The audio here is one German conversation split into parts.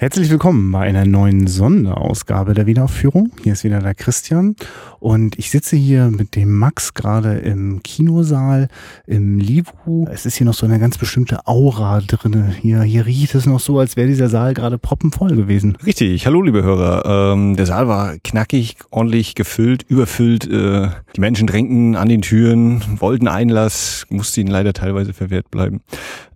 Herzlich willkommen bei einer neuen Sonderausgabe der Wiederaufführung. Hier ist wieder der Christian und ich sitze hier mit dem Max gerade im Kinosaal im Livu. Es ist hier noch so eine ganz bestimmte Aura drinne. Hier, hier riecht es noch so, als wäre dieser Saal gerade proppenvoll gewesen. Richtig. Hallo, liebe Hörer. Ähm, der Saal war knackig, ordentlich gefüllt, überfüllt. Äh, die Menschen drängten an den Türen, wollten Einlass, musste ihnen leider teilweise verwehrt bleiben.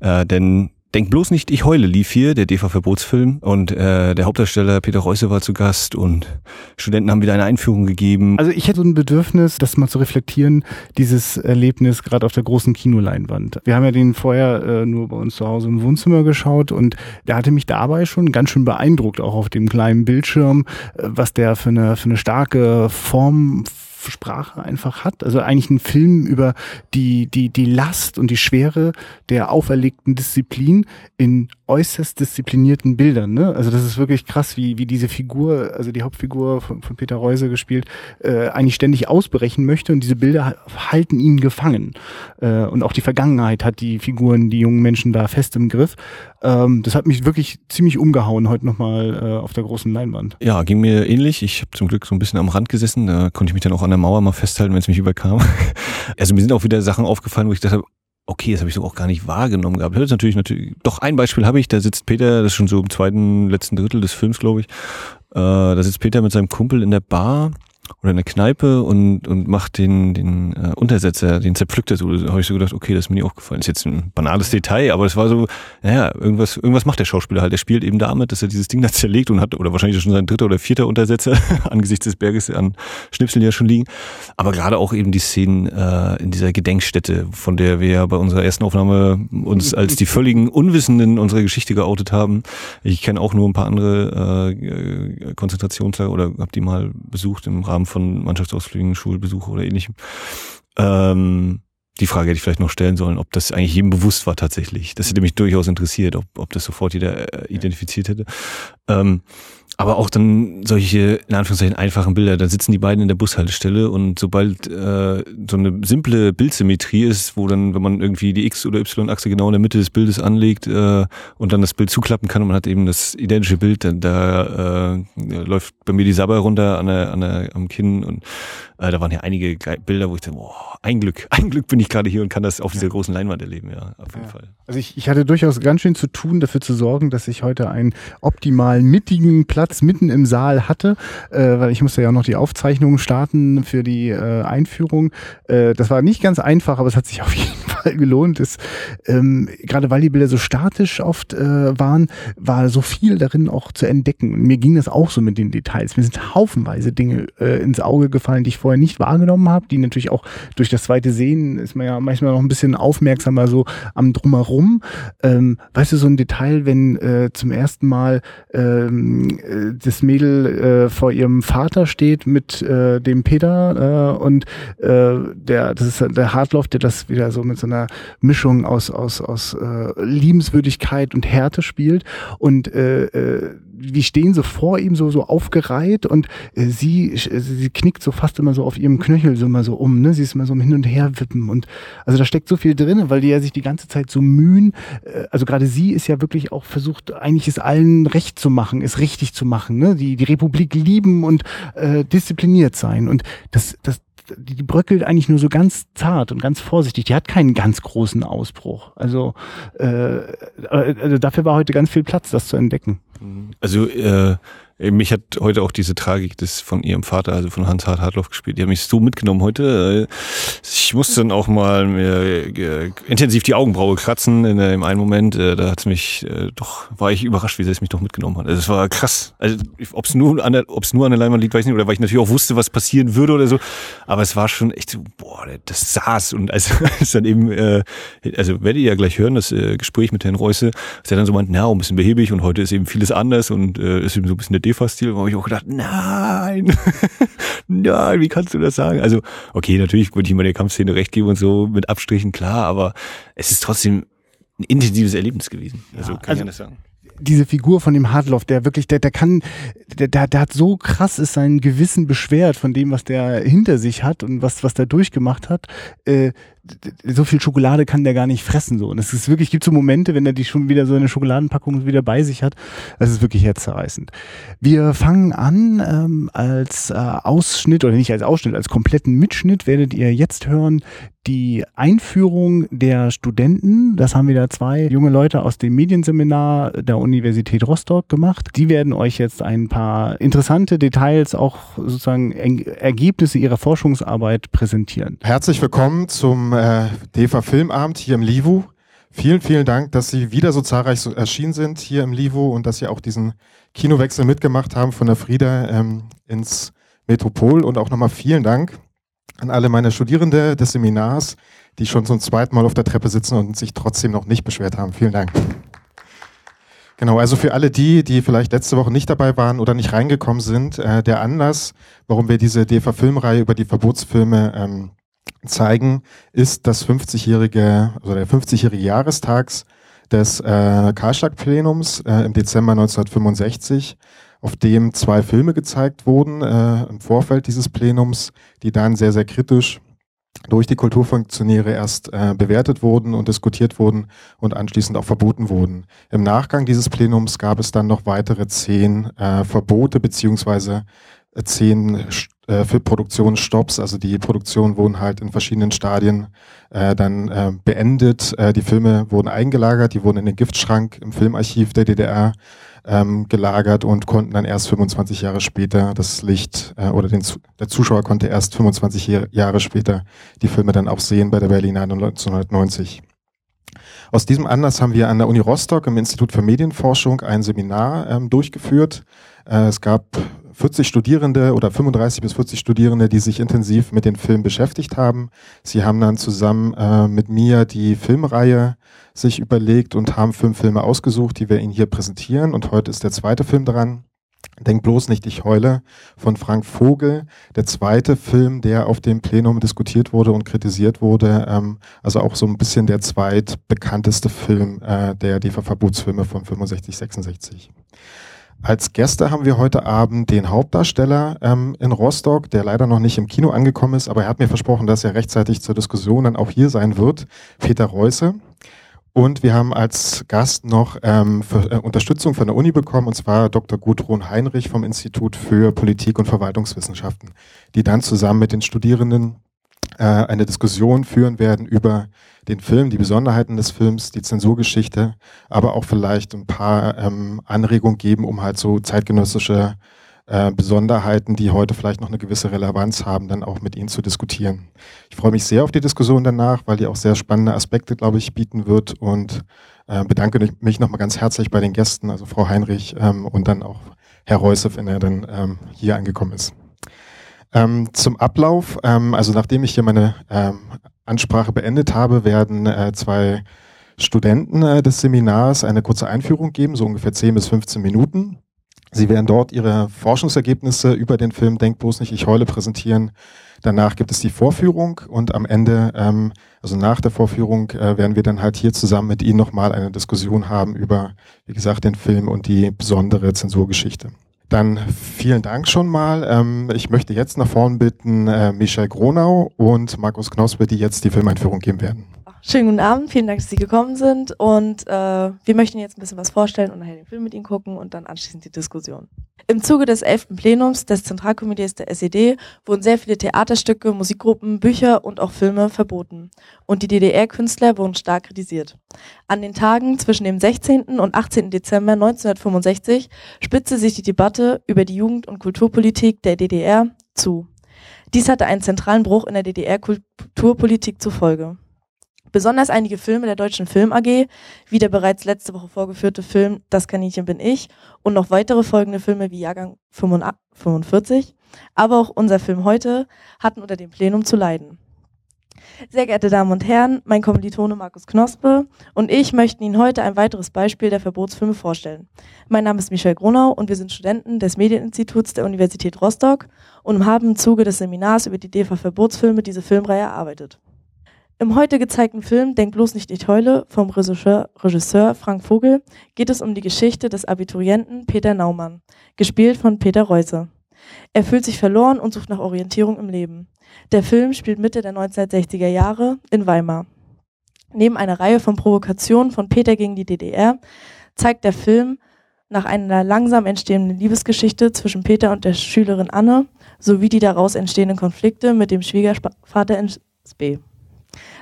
Äh, denn Denk bloß nicht, ich heule lief hier, der DV-Verbotsfilm. Und äh, der Hauptdarsteller Peter Reusse war zu Gast und Studenten haben wieder eine Einführung gegeben. Also ich hätte so ein Bedürfnis, das mal zu reflektieren, dieses Erlebnis gerade auf der großen Kinoleinwand. Wir haben ja den vorher äh, nur bei uns zu Hause im Wohnzimmer geschaut und der hatte mich dabei schon ganz schön beeindruckt, auch auf dem kleinen Bildschirm, äh, was der für eine, für eine starke Form Sprache einfach hat. Also eigentlich ein Film über die, die, die Last und die Schwere der auferlegten Disziplin in äußerst disziplinierten Bildern. Ne? Also das ist wirklich krass, wie, wie diese Figur, also die Hauptfigur von, von Peter Reuse gespielt, äh, eigentlich ständig ausbrechen möchte und diese Bilder halten ihn gefangen. Äh, und auch die Vergangenheit hat die Figuren, die jungen Menschen da fest im Griff. Ähm, das hat mich wirklich ziemlich umgehauen heute nochmal äh, auf der großen Leinwand. Ja, ging mir ähnlich. Ich habe zum Glück so ein bisschen am Rand gesessen. Da konnte ich mich dann auch an der Mauer mal festhalten, wenn es mich überkam. Also mir sind auch wieder Sachen aufgefallen, wo ich dachte, okay, das habe ich so auch gar nicht wahrgenommen gehabt. Ist natürlich, natürlich, doch ein Beispiel habe ich, da sitzt Peter, das ist schon so im zweiten, letzten Drittel des Films, glaube ich. Äh, da sitzt Peter mit seinem Kumpel in der Bar oder in der Kneipe und, und macht den, den äh, Untersetzer, den zerpflückt er so. Da habe ich so gedacht, okay, das ist mir nicht aufgefallen. Das ist jetzt ein banales Detail, aber es war so, naja, irgendwas, irgendwas macht der Schauspieler halt. Er spielt eben damit, dass er dieses Ding da zerlegt und hat, oder wahrscheinlich schon sein dritter oder vierter Untersetzer angesichts des Berges an Schnipseln ja schon liegen. Aber gerade auch eben die Szenen äh, in dieser Gedenkstätte, von der wir ja bei unserer ersten Aufnahme uns als die völligen Unwissenden unserer Geschichte geoutet haben. Ich kenne auch nur ein paar andere äh, Konzentrationslager oder habe die mal besucht im Rahmen Rahmen von Mannschaftsausflügen, Schulbesuche oder ähnlichem. Ähm, die Frage hätte ich vielleicht noch stellen sollen, ob das eigentlich jedem bewusst war tatsächlich. Das hätte mich durchaus interessiert, ob, ob das sofort jeder äh, identifiziert hätte. Ähm, aber auch dann solche, in Anführungszeichen, einfachen Bilder. Da sitzen die beiden in der Bushaltestelle und sobald äh, so eine simple Bildsymmetrie ist, wo dann, wenn man irgendwie die X- oder Y-Achse genau in der Mitte des Bildes anlegt äh, und dann das Bild zuklappen kann und man hat eben das identische Bild, dann da äh, läuft bei mir die Sabber runter an der, an der, am Kinn und äh, da waren ja einige Bilder, wo ich dachte, boah, ein Glück, ein Glück bin ich gerade hier und kann das auf dieser großen Leinwand erleben, ja, auf jeden ja. Fall. Also ich, ich hatte durchaus ganz schön zu tun, dafür zu sorgen, dass ich heute einen optimal mittigen Platz Platz mitten im Saal hatte, äh, weil ich musste ja noch die Aufzeichnungen starten für die äh, Einführung. Äh, das war nicht ganz einfach, aber es hat sich auf jeden Fall gelohnt. Es, ähm, gerade weil die Bilder so statisch oft äh, waren, war so viel darin auch zu entdecken. Und mir ging das auch so mit den Details. Mir sind haufenweise Dinge äh, ins Auge gefallen, die ich vorher nicht wahrgenommen habe, die natürlich auch durch das zweite Sehen ist man ja manchmal noch ein bisschen aufmerksamer so am Drumherum. Ähm, weißt du, so ein Detail, wenn äh, zum ersten Mal ähm, das Mädel äh, vor ihrem Vater steht mit äh, dem Peter äh, und äh, der das ist der Hartloff, der das wieder so mit so einer Mischung aus aus aus äh, Liebenswürdigkeit und Härte spielt. Und äh, äh, wir stehen so vor ihm so so aufgereiht und äh, sie sie knickt so fast immer so auf ihrem Knöchel so immer so um, ne? Sie ist immer so hin und her wippen und also da steckt so viel drin, weil die ja sich die ganze Zeit so mühen. Äh, also gerade sie ist ja wirklich auch versucht, eigentlich es allen recht zu machen, es richtig zu machen, ne? Die die Republik lieben und äh, diszipliniert sein und das das die, die bröckelt eigentlich nur so ganz zart und ganz vorsichtig. Die hat keinen ganz großen Ausbruch. Also, äh, also dafür war heute ganz viel Platz, das zu entdecken. Also äh, mich hat heute auch diese Tragik des von ihrem Vater, also von Hans Hart Hartloff gespielt. Die haben mich so mitgenommen heute. Ich musste dann auch mal mir äh, intensiv die Augenbraue kratzen in, äh, einen Moment. Äh, da hat's mich äh, doch, war ich überrascht, wie sehr es mich doch mitgenommen hat. Also es war krass. Also ob es nur an der, ob es nur an der Leinwand liegt, weiß ich nicht, oder weil ich natürlich auch wusste, was passieren würde oder so. Aber es war schon echt so, boah, das saß und also ist dann eben, äh, also werdet ihr ja gleich hören, das äh, Gespräch mit Herrn Reusse, dass er dann so meint, na, ein bisschen behäbig und heute ist eben vieles anders und äh, ist eben so ein bisschen der DEFA-Stil, wo habe ich auch gedacht, nein, nein, wie kannst du das sagen? Also, okay, natürlich würde ich immer der Kampfszene recht geben und so mit Abstrichen, klar, aber es ist trotzdem ein intensives Erlebnis gewesen. Also ja, kann also, ich das sagen diese Figur von dem Hardloff, der wirklich, der, der kann, der, der, der hat so krass ist sein Gewissen beschwert von dem, was der hinter sich hat und was, was der durchgemacht hat. Äh, so viel Schokolade kann der gar nicht fressen so. Und es ist wirklich, gibt so Momente, wenn er die schon wieder so eine Schokoladenpackung wieder bei sich hat. Das ist wirklich herzzerreißend. Wir fangen an ähm, als äh, Ausschnitt oder nicht als Ausschnitt, als kompletten Mitschnitt werdet ihr jetzt hören die Einführung der Studenten. Das haben wieder zwei junge Leute aus dem Medienseminar der Universität Rostock gemacht. Die werden euch jetzt ein paar interessante Details, auch sozusagen Ergebnisse ihrer Forschungsarbeit präsentieren. Herzlich willkommen zum äh, DEFA Filmabend hier im Livu. Vielen, vielen Dank, dass Sie wieder so zahlreich so erschienen sind hier im Livu und dass Sie auch diesen Kinowechsel mitgemacht haben von der Frieda ähm, ins Metropol. Und auch nochmal vielen Dank an alle meine Studierende des Seminars, die schon zum zweiten Mal auf der Treppe sitzen und sich trotzdem noch nicht beschwert haben. Vielen Dank. Genau, also für alle die, die vielleicht letzte Woche nicht dabei waren oder nicht reingekommen sind, äh, der Anlass, warum wir diese DEFA-Filmreihe über die Verbotsfilme ähm, zeigen, ist das 50-jährige, also der 50-jährige Jahrestags des äh, Karlstag-Plenums äh, im Dezember 1965 auf dem zwei Filme gezeigt wurden äh, im Vorfeld dieses Plenums, die dann sehr, sehr kritisch durch die Kulturfunktionäre erst äh, bewertet wurden und diskutiert wurden und anschließend auch verboten wurden. Im Nachgang dieses Plenums gab es dann noch weitere zehn äh, Verbote beziehungsweise äh, zehn äh, Filmproduktionsstopps. Also die Produktionen wurden halt in verschiedenen Stadien äh, dann äh, beendet. Äh, die Filme wurden eingelagert, die wurden in den Giftschrank im Filmarchiv der DDR ähm, gelagert und konnten dann erst 25 Jahre später das Licht äh, oder den, der Zuschauer konnte erst 25 Jahre später die Filme dann auch sehen bei der Berlinale 1990. Aus diesem Anlass haben wir an der Uni Rostock im Institut für Medienforschung ein Seminar ähm, durchgeführt. Äh, es gab 40 Studierende oder 35 bis 40 Studierende, die sich intensiv mit den Filmen beschäftigt haben. Sie haben dann zusammen äh, mit mir die Filmreihe sich überlegt und haben fünf Filme ausgesucht, die wir Ihnen hier präsentieren. Und heute ist der zweite Film dran. Denk bloß nicht, ich heule von Frank Vogel, der zweite Film, der auf dem Plenum diskutiert wurde und kritisiert wurde, ähm, also auch so ein bisschen der zweitbekannteste Film äh, der DEFA-Verbotsfilme von 65, 66. Als Gäste haben wir heute Abend den Hauptdarsteller ähm, in Rostock, der leider noch nicht im Kino angekommen ist, aber er hat mir versprochen, dass er rechtzeitig zur Diskussion dann auch hier sein wird, Peter Reusse. Und wir haben als Gast noch ähm, für, äh, Unterstützung von der Uni bekommen, und zwar Dr. Gudrun Heinrich vom Institut für Politik und Verwaltungswissenschaften, die dann zusammen mit den Studierenden äh, eine Diskussion führen werden über den Film, die Besonderheiten des Films, die Zensurgeschichte, aber auch vielleicht ein paar ähm, Anregungen geben, um halt so zeitgenössische äh, Besonderheiten, die heute vielleicht noch eine gewisse Relevanz haben, dann auch mit Ihnen zu diskutieren. Ich freue mich sehr auf die Diskussion danach, weil die auch sehr spannende Aspekte, glaube ich, bieten wird und äh, bedanke mich nochmal ganz herzlich bei den Gästen, also Frau Heinrich ähm, und dann auch Herr Reusef, wenn er dann ähm, hier angekommen ist. Ähm, zum Ablauf, ähm, also nachdem ich hier meine ähm, Ansprache beendet habe, werden äh, zwei Studenten äh, des Seminars eine kurze Einführung geben, so ungefähr 10 bis 15 Minuten. Sie werden dort ihre Forschungsergebnisse über den Film Denk bloß nicht, ich heule präsentieren. Danach gibt es die Vorführung und am Ende, ähm, also nach der Vorführung, äh, werden wir dann halt hier zusammen mit Ihnen nochmal eine Diskussion haben über, wie gesagt, den Film und die besondere Zensurgeschichte. Dann vielen Dank schon mal. Ähm, ich möchte jetzt nach vorn bitten äh, Michel Gronau und Markus Knospe, die jetzt die Filmeinführung geben werden. Schönen guten Abend, vielen Dank, dass Sie gekommen sind und äh, wir möchten jetzt ein bisschen was vorstellen und nachher den Film mit Ihnen gucken und dann anschließend die Diskussion. Im Zuge des 11. Plenums des Zentralkomitees der SED wurden sehr viele Theaterstücke, Musikgruppen, Bücher und auch Filme verboten und die DDR-Künstler wurden stark kritisiert. An den Tagen zwischen dem 16. und 18. Dezember 1965 spitzte sich die Debatte über die Jugend- und Kulturpolitik der DDR zu. Dies hatte einen zentralen Bruch in der DDR-Kulturpolitik zur Folge. Besonders einige Filme der Deutschen Film AG, wie der bereits letzte Woche vorgeführte Film Das Kaninchen bin ich und noch weitere folgende Filme wie Jahrgang 45, aber auch unser Film heute, hatten unter dem Plenum zu leiden. Sehr geehrte Damen und Herren, mein Kommilitone Markus Knospe und ich möchten Ihnen heute ein weiteres Beispiel der Verbotsfilme vorstellen. Mein Name ist Michel Gronau und wir sind Studenten des Medieninstituts der Universität Rostock und haben im Zuge des Seminars über die DEFA Verbotsfilme diese Filmreihe erarbeitet. Im heute gezeigten Film Denk bloß nicht ich heule vom Regisseur, Regisseur Frank Vogel geht es um die Geschichte des Abiturienten Peter Naumann, gespielt von Peter Reusse. Er fühlt sich verloren und sucht nach Orientierung im Leben. Der Film spielt Mitte der 1960er Jahre in Weimar. Neben einer Reihe von Provokationen von Peter gegen die DDR zeigt der Film nach einer langsam entstehenden Liebesgeschichte zwischen Peter und der Schülerin Anne sowie die daraus entstehenden Konflikte mit dem Schwiegervater SB.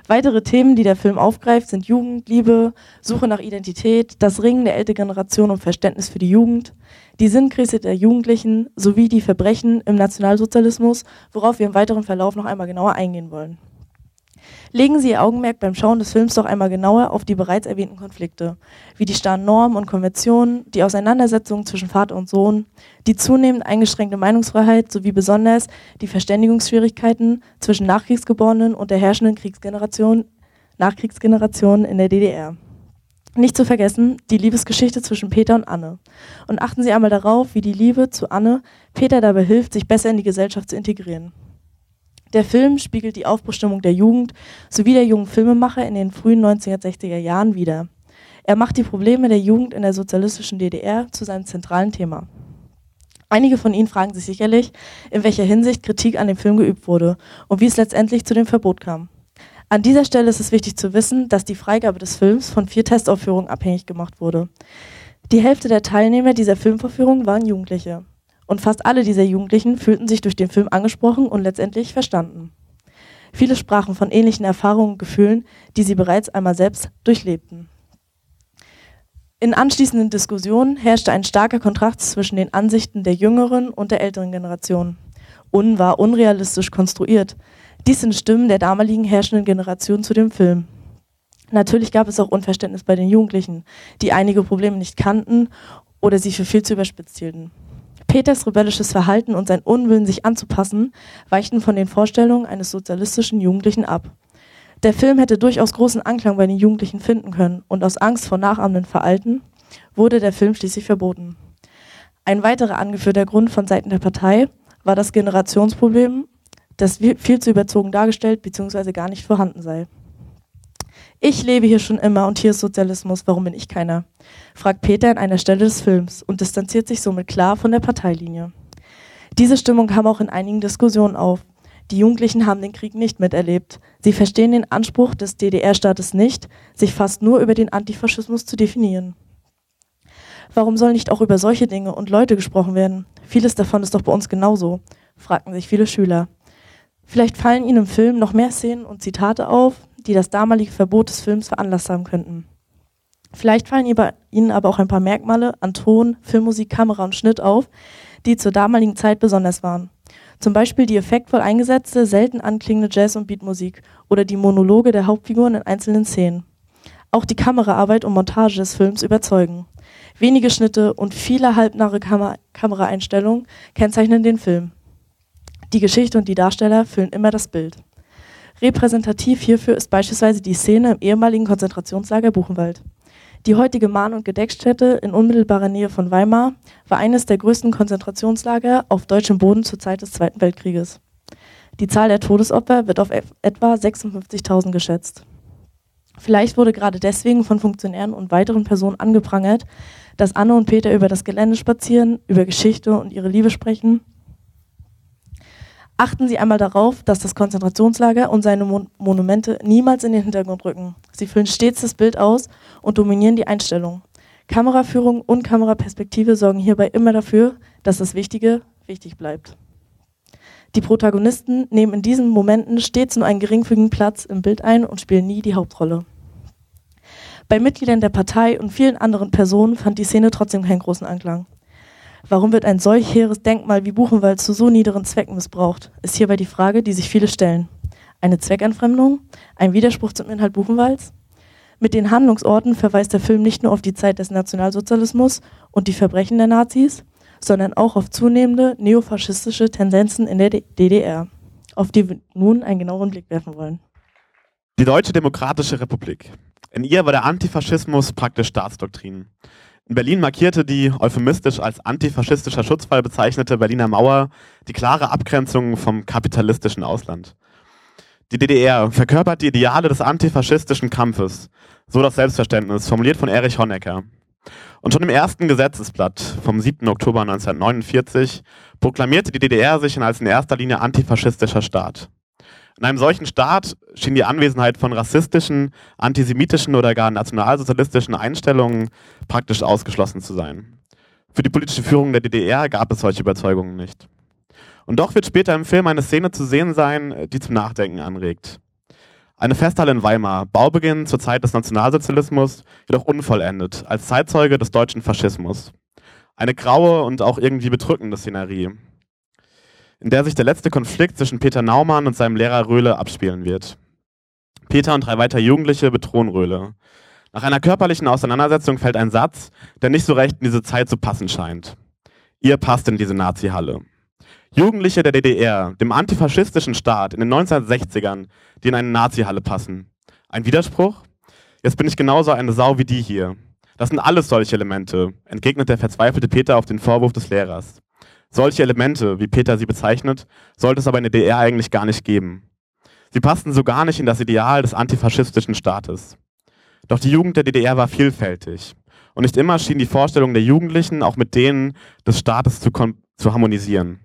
Weitere Themen, die der Film aufgreift, sind Jugend, Liebe, Suche nach Identität, das Ringen der älteren Generation um Verständnis für die Jugend, die Sinnkrise der Jugendlichen sowie die Verbrechen im Nationalsozialismus, worauf wir im weiteren Verlauf noch einmal genauer eingehen wollen. Legen Sie Ihr Augenmerk beim Schauen des Films doch einmal genauer auf die bereits erwähnten Konflikte, wie die starren Normen und Konventionen, die Auseinandersetzungen zwischen Vater und Sohn, die zunehmend eingeschränkte Meinungsfreiheit sowie besonders die Verständigungsschwierigkeiten zwischen Nachkriegsgeborenen und der herrschenden Kriegsgeneration, Nachkriegsgeneration in der DDR. Nicht zu vergessen die Liebesgeschichte zwischen Peter und Anne. Und achten Sie einmal darauf, wie die Liebe zu Anne Peter dabei hilft, sich besser in die Gesellschaft zu integrieren. Der Film spiegelt die Aufbruchstimmung der Jugend sowie der jungen Filmemacher in den frühen 1960er Jahren wider. Er macht die Probleme der Jugend in der sozialistischen DDR zu seinem zentralen Thema. Einige von Ihnen fragen sich sicherlich, in welcher Hinsicht Kritik an dem Film geübt wurde und wie es letztendlich zu dem Verbot kam. An dieser Stelle ist es wichtig zu wissen, dass die Freigabe des Films von vier Testaufführungen abhängig gemacht wurde. Die Hälfte der Teilnehmer dieser Filmvorführung waren Jugendliche. Und fast alle dieser Jugendlichen fühlten sich durch den Film angesprochen und letztendlich verstanden. Viele sprachen von ähnlichen Erfahrungen und Gefühlen, die sie bereits einmal selbst durchlebten. In anschließenden Diskussionen herrschte ein starker Kontrast zwischen den Ansichten der jüngeren und der älteren Generation. Un war unrealistisch konstruiert. Dies sind Stimmen der damaligen herrschenden Generation zu dem Film. Natürlich gab es auch Unverständnis bei den Jugendlichen, die einige Probleme nicht kannten oder sie für viel zu überspitzt hielten. Peters rebellisches Verhalten und sein Unwillen, sich anzupassen, weichten von den Vorstellungen eines sozialistischen Jugendlichen ab. Der Film hätte durchaus großen Anklang bei den Jugendlichen finden können und aus Angst vor nachahmenden Verhalten wurde der Film schließlich verboten. Ein weiterer angeführter Grund von Seiten der Partei war das Generationsproblem, das viel zu überzogen dargestellt bzw. gar nicht vorhanden sei. Ich lebe hier schon immer und hier ist Sozialismus, warum bin ich keiner? fragt Peter an einer Stelle des Films und distanziert sich somit klar von der Parteilinie. Diese Stimmung kam auch in einigen Diskussionen auf. Die Jugendlichen haben den Krieg nicht miterlebt. Sie verstehen den Anspruch des DDR-Staates nicht, sich fast nur über den Antifaschismus zu definieren. Warum soll nicht auch über solche Dinge und Leute gesprochen werden? Vieles davon ist doch bei uns genauso, fragten sich viele Schüler. Vielleicht fallen Ihnen im Film noch mehr Szenen und Zitate auf, die das damalige Verbot des Films veranlasst haben könnten. Vielleicht fallen Ihnen aber auch ein paar Merkmale an Ton, Filmmusik, Kamera und Schnitt auf, die zur damaligen Zeit besonders waren. Zum Beispiel die effektvoll eingesetzte, selten anklingende Jazz- und Beatmusik oder die Monologe der Hauptfiguren in einzelnen Szenen. Auch die Kameraarbeit und Montage des Films überzeugen. Wenige Schnitte und viele halbnahe Kam Kameraeinstellungen kennzeichnen den Film. Die Geschichte und die Darsteller füllen immer das Bild. Repräsentativ hierfür ist beispielsweise die Szene im ehemaligen Konzentrationslager Buchenwald. Die heutige Mahn- und Gedenkstätte in unmittelbarer Nähe von Weimar war eines der größten Konzentrationslager auf deutschem Boden zur Zeit des Zweiten Weltkrieges. Die Zahl der Todesopfer wird auf etwa 56.000 geschätzt. Vielleicht wurde gerade deswegen von Funktionären und weiteren Personen angeprangert, dass Anne und Peter über das Gelände spazieren, über Geschichte und ihre Liebe sprechen Achten Sie einmal darauf, dass das Konzentrationslager und seine Mon Monumente niemals in den Hintergrund rücken. Sie füllen stets das Bild aus und dominieren die Einstellung. Kameraführung und Kameraperspektive sorgen hierbei immer dafür, dass das Wichtige wichtig bleibt. Die Protagonisten nehmen in diesen Momenten stets nur einen geringfügigen Platz im Bild ein und spielen nie die Hauptrolle. Bei Mitgliedern der Partei und vielen anderen Personen fand die Szene trotzdem keinen großen Anklang. Warum wird ein solch hehres Denkmal wie Buchenwald zu so niederen Zwecken missbraucht, ist hierbei die Frage, die sich viele stellen. Eine Zweckentfremdung? Ein Widerspruch zum Inhalt Buchenwalds? Mit den Handlungsorten verweist der Film nicht nur auf die Zeit des Nationalsozialismus und die Verbrechen der Nazis, sondern auch auf zunehmende neofaschistische Tendenzen in der DDR, auf die wir nun einen genaueren Blick werfen wollen. Die Deutsche Demokratische Republik. In ihr war der Antifaschismus praktisch Staatsdoktrin. In Berlin markierte die euphemistisch als antifaschistischer Schutzfall bezeichnete Berliner Mauer die klare Abgrenzung vom kapitalistischen Ausland. Die DDR verkörpert die Ideale des antifaschistischen Kampfes, so das Selbstverständnis, formuliert von Erich Honecker. Und schon im ersten Gesetzesblatt vom 7. Oktober 1949 proklamierte die DDR sich als in erster Linie antifaschistischer Staat. In einem solchen Staat schien die Anwesenheit von rassistischen, antisemitischen oder gar nationalsozialistischen Einstellungen praktisch ausgeschlossen zu sein. Für die politische Führung der DDR gab es solche Überzeugungen nicht. Und doch wird später im Film eine Szene zu sehen sein, die zum Nachdenken anregt. Eine Festhalle in Weimar, Baubeginn zur Zeit des Nationalsozialismus, jedoch unvollendet, als Zeitzeuge des deutschen Faschismus. Eine graue und auch irgendwie bedrückende Szenerie, in der sich der letzte Konflikt zwischen Peter Naumann und seinem Lehrer Röhle abspielen wird. Peter und drei weitere Jugendliche bedrohen Röhle. Nach einer körperlichen Auseinandersetzung fällt ein Satz, der nicht so recht in diese Zeit zu passen scheint. Ihr passt in diese Nazi-Halle. Jugendliche der DDR, dem antifaschistischen Staat in den 1960ern, die in eine Nazi-Halle passen. Ein Widerspruch? Jetzt bin ich genauso eine Sau wie die hier. Das sind alles solche Elemente, entgegnet der verzweifelte Peter auf den Vorwurf des Lehrers. Solche Elemente, wie Peter sie bezeichnet, sollte es aber in der DDR eigentlich gar nicht geben. Sie passten so gar nicht in das Ideal des antifaschistischen Staates. Doch die Jugend der DDR war vielfältig. Und nicht immer schien die Vorstellung der Jugendlichen auch mit denen des Staates zu, zu harmonisieren.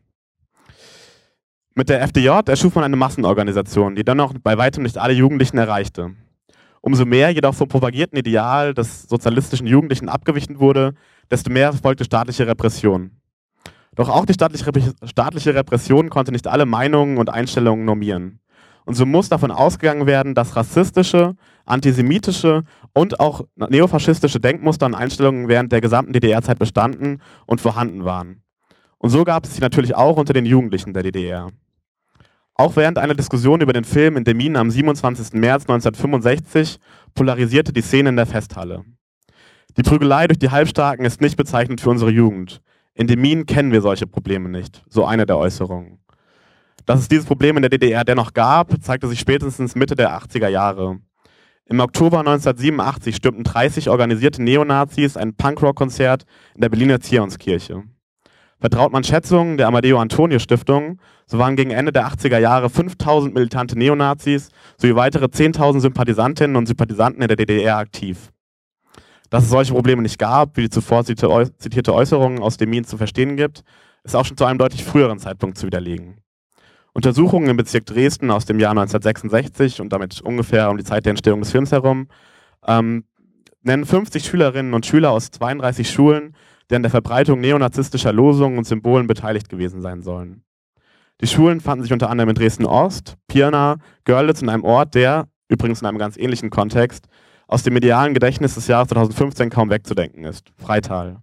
Mit der FDJ erschuf man eine Massenorganisation, die dennoch bei weitem nicht alle Jugendlichen erreichte. Umso mehr jedoch vom propagierten Ideal des sozialistischen Jugendlichen abgewichen wurde, desto mehr folgte staatliche Repression. Doch auch die staatliche Repression konnte nicht alle Meinungen und Einstellungen normieren. Und so muss davon ausgegangen werden, dass rassistische, antisemitische und auch neofaschistische Denkmuster und Einstellungen während der gesamten DDR-Zeit bestanden und vorhanden waren. Und so gab es sie natürlich auch unter den Jugendlichen der DDR. Auch während einer Diskussion über den Film in Demmin am 27. März 1965 polarisierte die Szene in der Festhalle. Die Prügelei durch die Halbstarken ist nicht bezeichnend für unsere Jugend. In Demmin kennen wir solche Probleme nicht, so eine der Äußerungen. Dass es dieses Problem in der DDR dennoch gab, zeigte sich spätestens Mitte der 80er Jahre. Im Oktober 1987 stürmten 30 organisierte Neonazis ein Punkrock-Konzert in der Berliner Zionskirche. Vertraut man Schätzungen der Amadeo Antonio Stiftung, so waren gegen Ende der 80er Jahre 5000 militante Neonazis sowie weitere 10.000 Sympathisantinnen und Sympathisanten in der DDR aktiv. Dass es solche Probleme nicht gab, wie die zuvor zitierte Äußerung aus dem Min zu verstehen gibt, ist auch schon zu einem deutlich früheren Zeitpunkt zu widerlegen. Untersuchungen im Bezirk Dresden aus dem Jahr 1966 und damit ungefähr um die Zeit der Entstehung des Films herum ähm, nennen 50 Schülerinnen und Schüler aus 32 Schulen die an der Verbreitung neonazistischer Losungen und Symbolen beteiligt gewesen sein sollen. Die Schulen fanden sich unter anderem in Dresden-Ost, Pirna, Görlitz und einem Ort, der, übrigens in einem ganz ähnlichen Kontext, aus dem medialen Gedächtnis des Jahres 2015 kaum wegzudenken ist, Freital.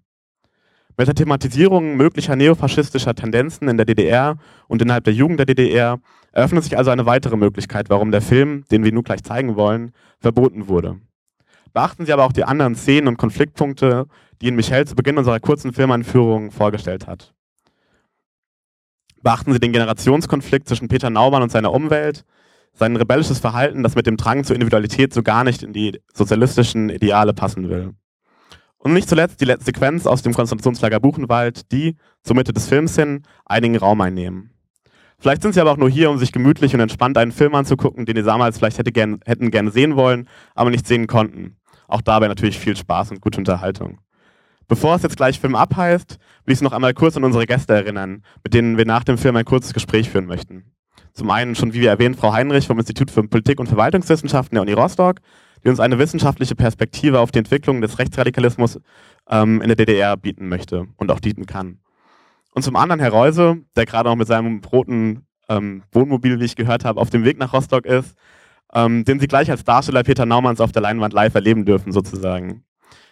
Mit der Thematisierung möglicher neofaschistischer Tendenzen in der DDR und innerhalb der Jugend der DDR eröffnet sich also eine weitere Möglichkeit, warum der Film, den wir nun gleich zeigen wollen, verboten wurde. Beachten Sie aber auch die anderen Szenen und Konfliktpunkte, die Ihnen Michel zu Beginn unserer kurzen Filmanführung vorgestellt hat. Beachten Sie den Generationskonflikt zwischen Peter Naumann und seiner Umwelt, sein rebellisches Verhalten, das mit dem Drang zur Individualität so gar nicht in die sozialistischen Ideale passen will. Und nicht zuletzt die letzte Sequenz aus dem Konzentrationslager Buchenwald, die, zur Mitte des Films hin, einigen Raum einnehmen. Vielleicht sind sie aber auch nur hier, um sich gemütlich und entspannt einen Film anzugucken, den sie damals vielleicht hätte gern, hätten gerne sehen wollen, aber nicht sehen konnten. Auch dabei natürlich viel Spaß und gute Unterhaltung. Bevor es jetzt gleich Film abheißt, will ich noch einmal kurz an unsere Gäste erinnern, mit denen wir nach dem Film ein kurzes Gespräch führen möchten. Zum einen schon, wie wir erwähnt, Frau Heinrich vom Institut für Politik und Verwaltungswissenschaften der Uni Rostock, die uns eine wissenschaftliche Perspektive auf die Entwicklung des Rechtsradikalismus ähm, in der DDR bieten möchte und auch bieten kann. Und zum anderen Herr Reuse, der gerade auch mit seinem roten ähm, Wohnmobil, wie ich gehört habe, auf dem Weg nach Rostock ist ähm, den Sie gleich als Darsteller Peter Naumanns auf der Leinwand live erleben dürfen, sozusagen.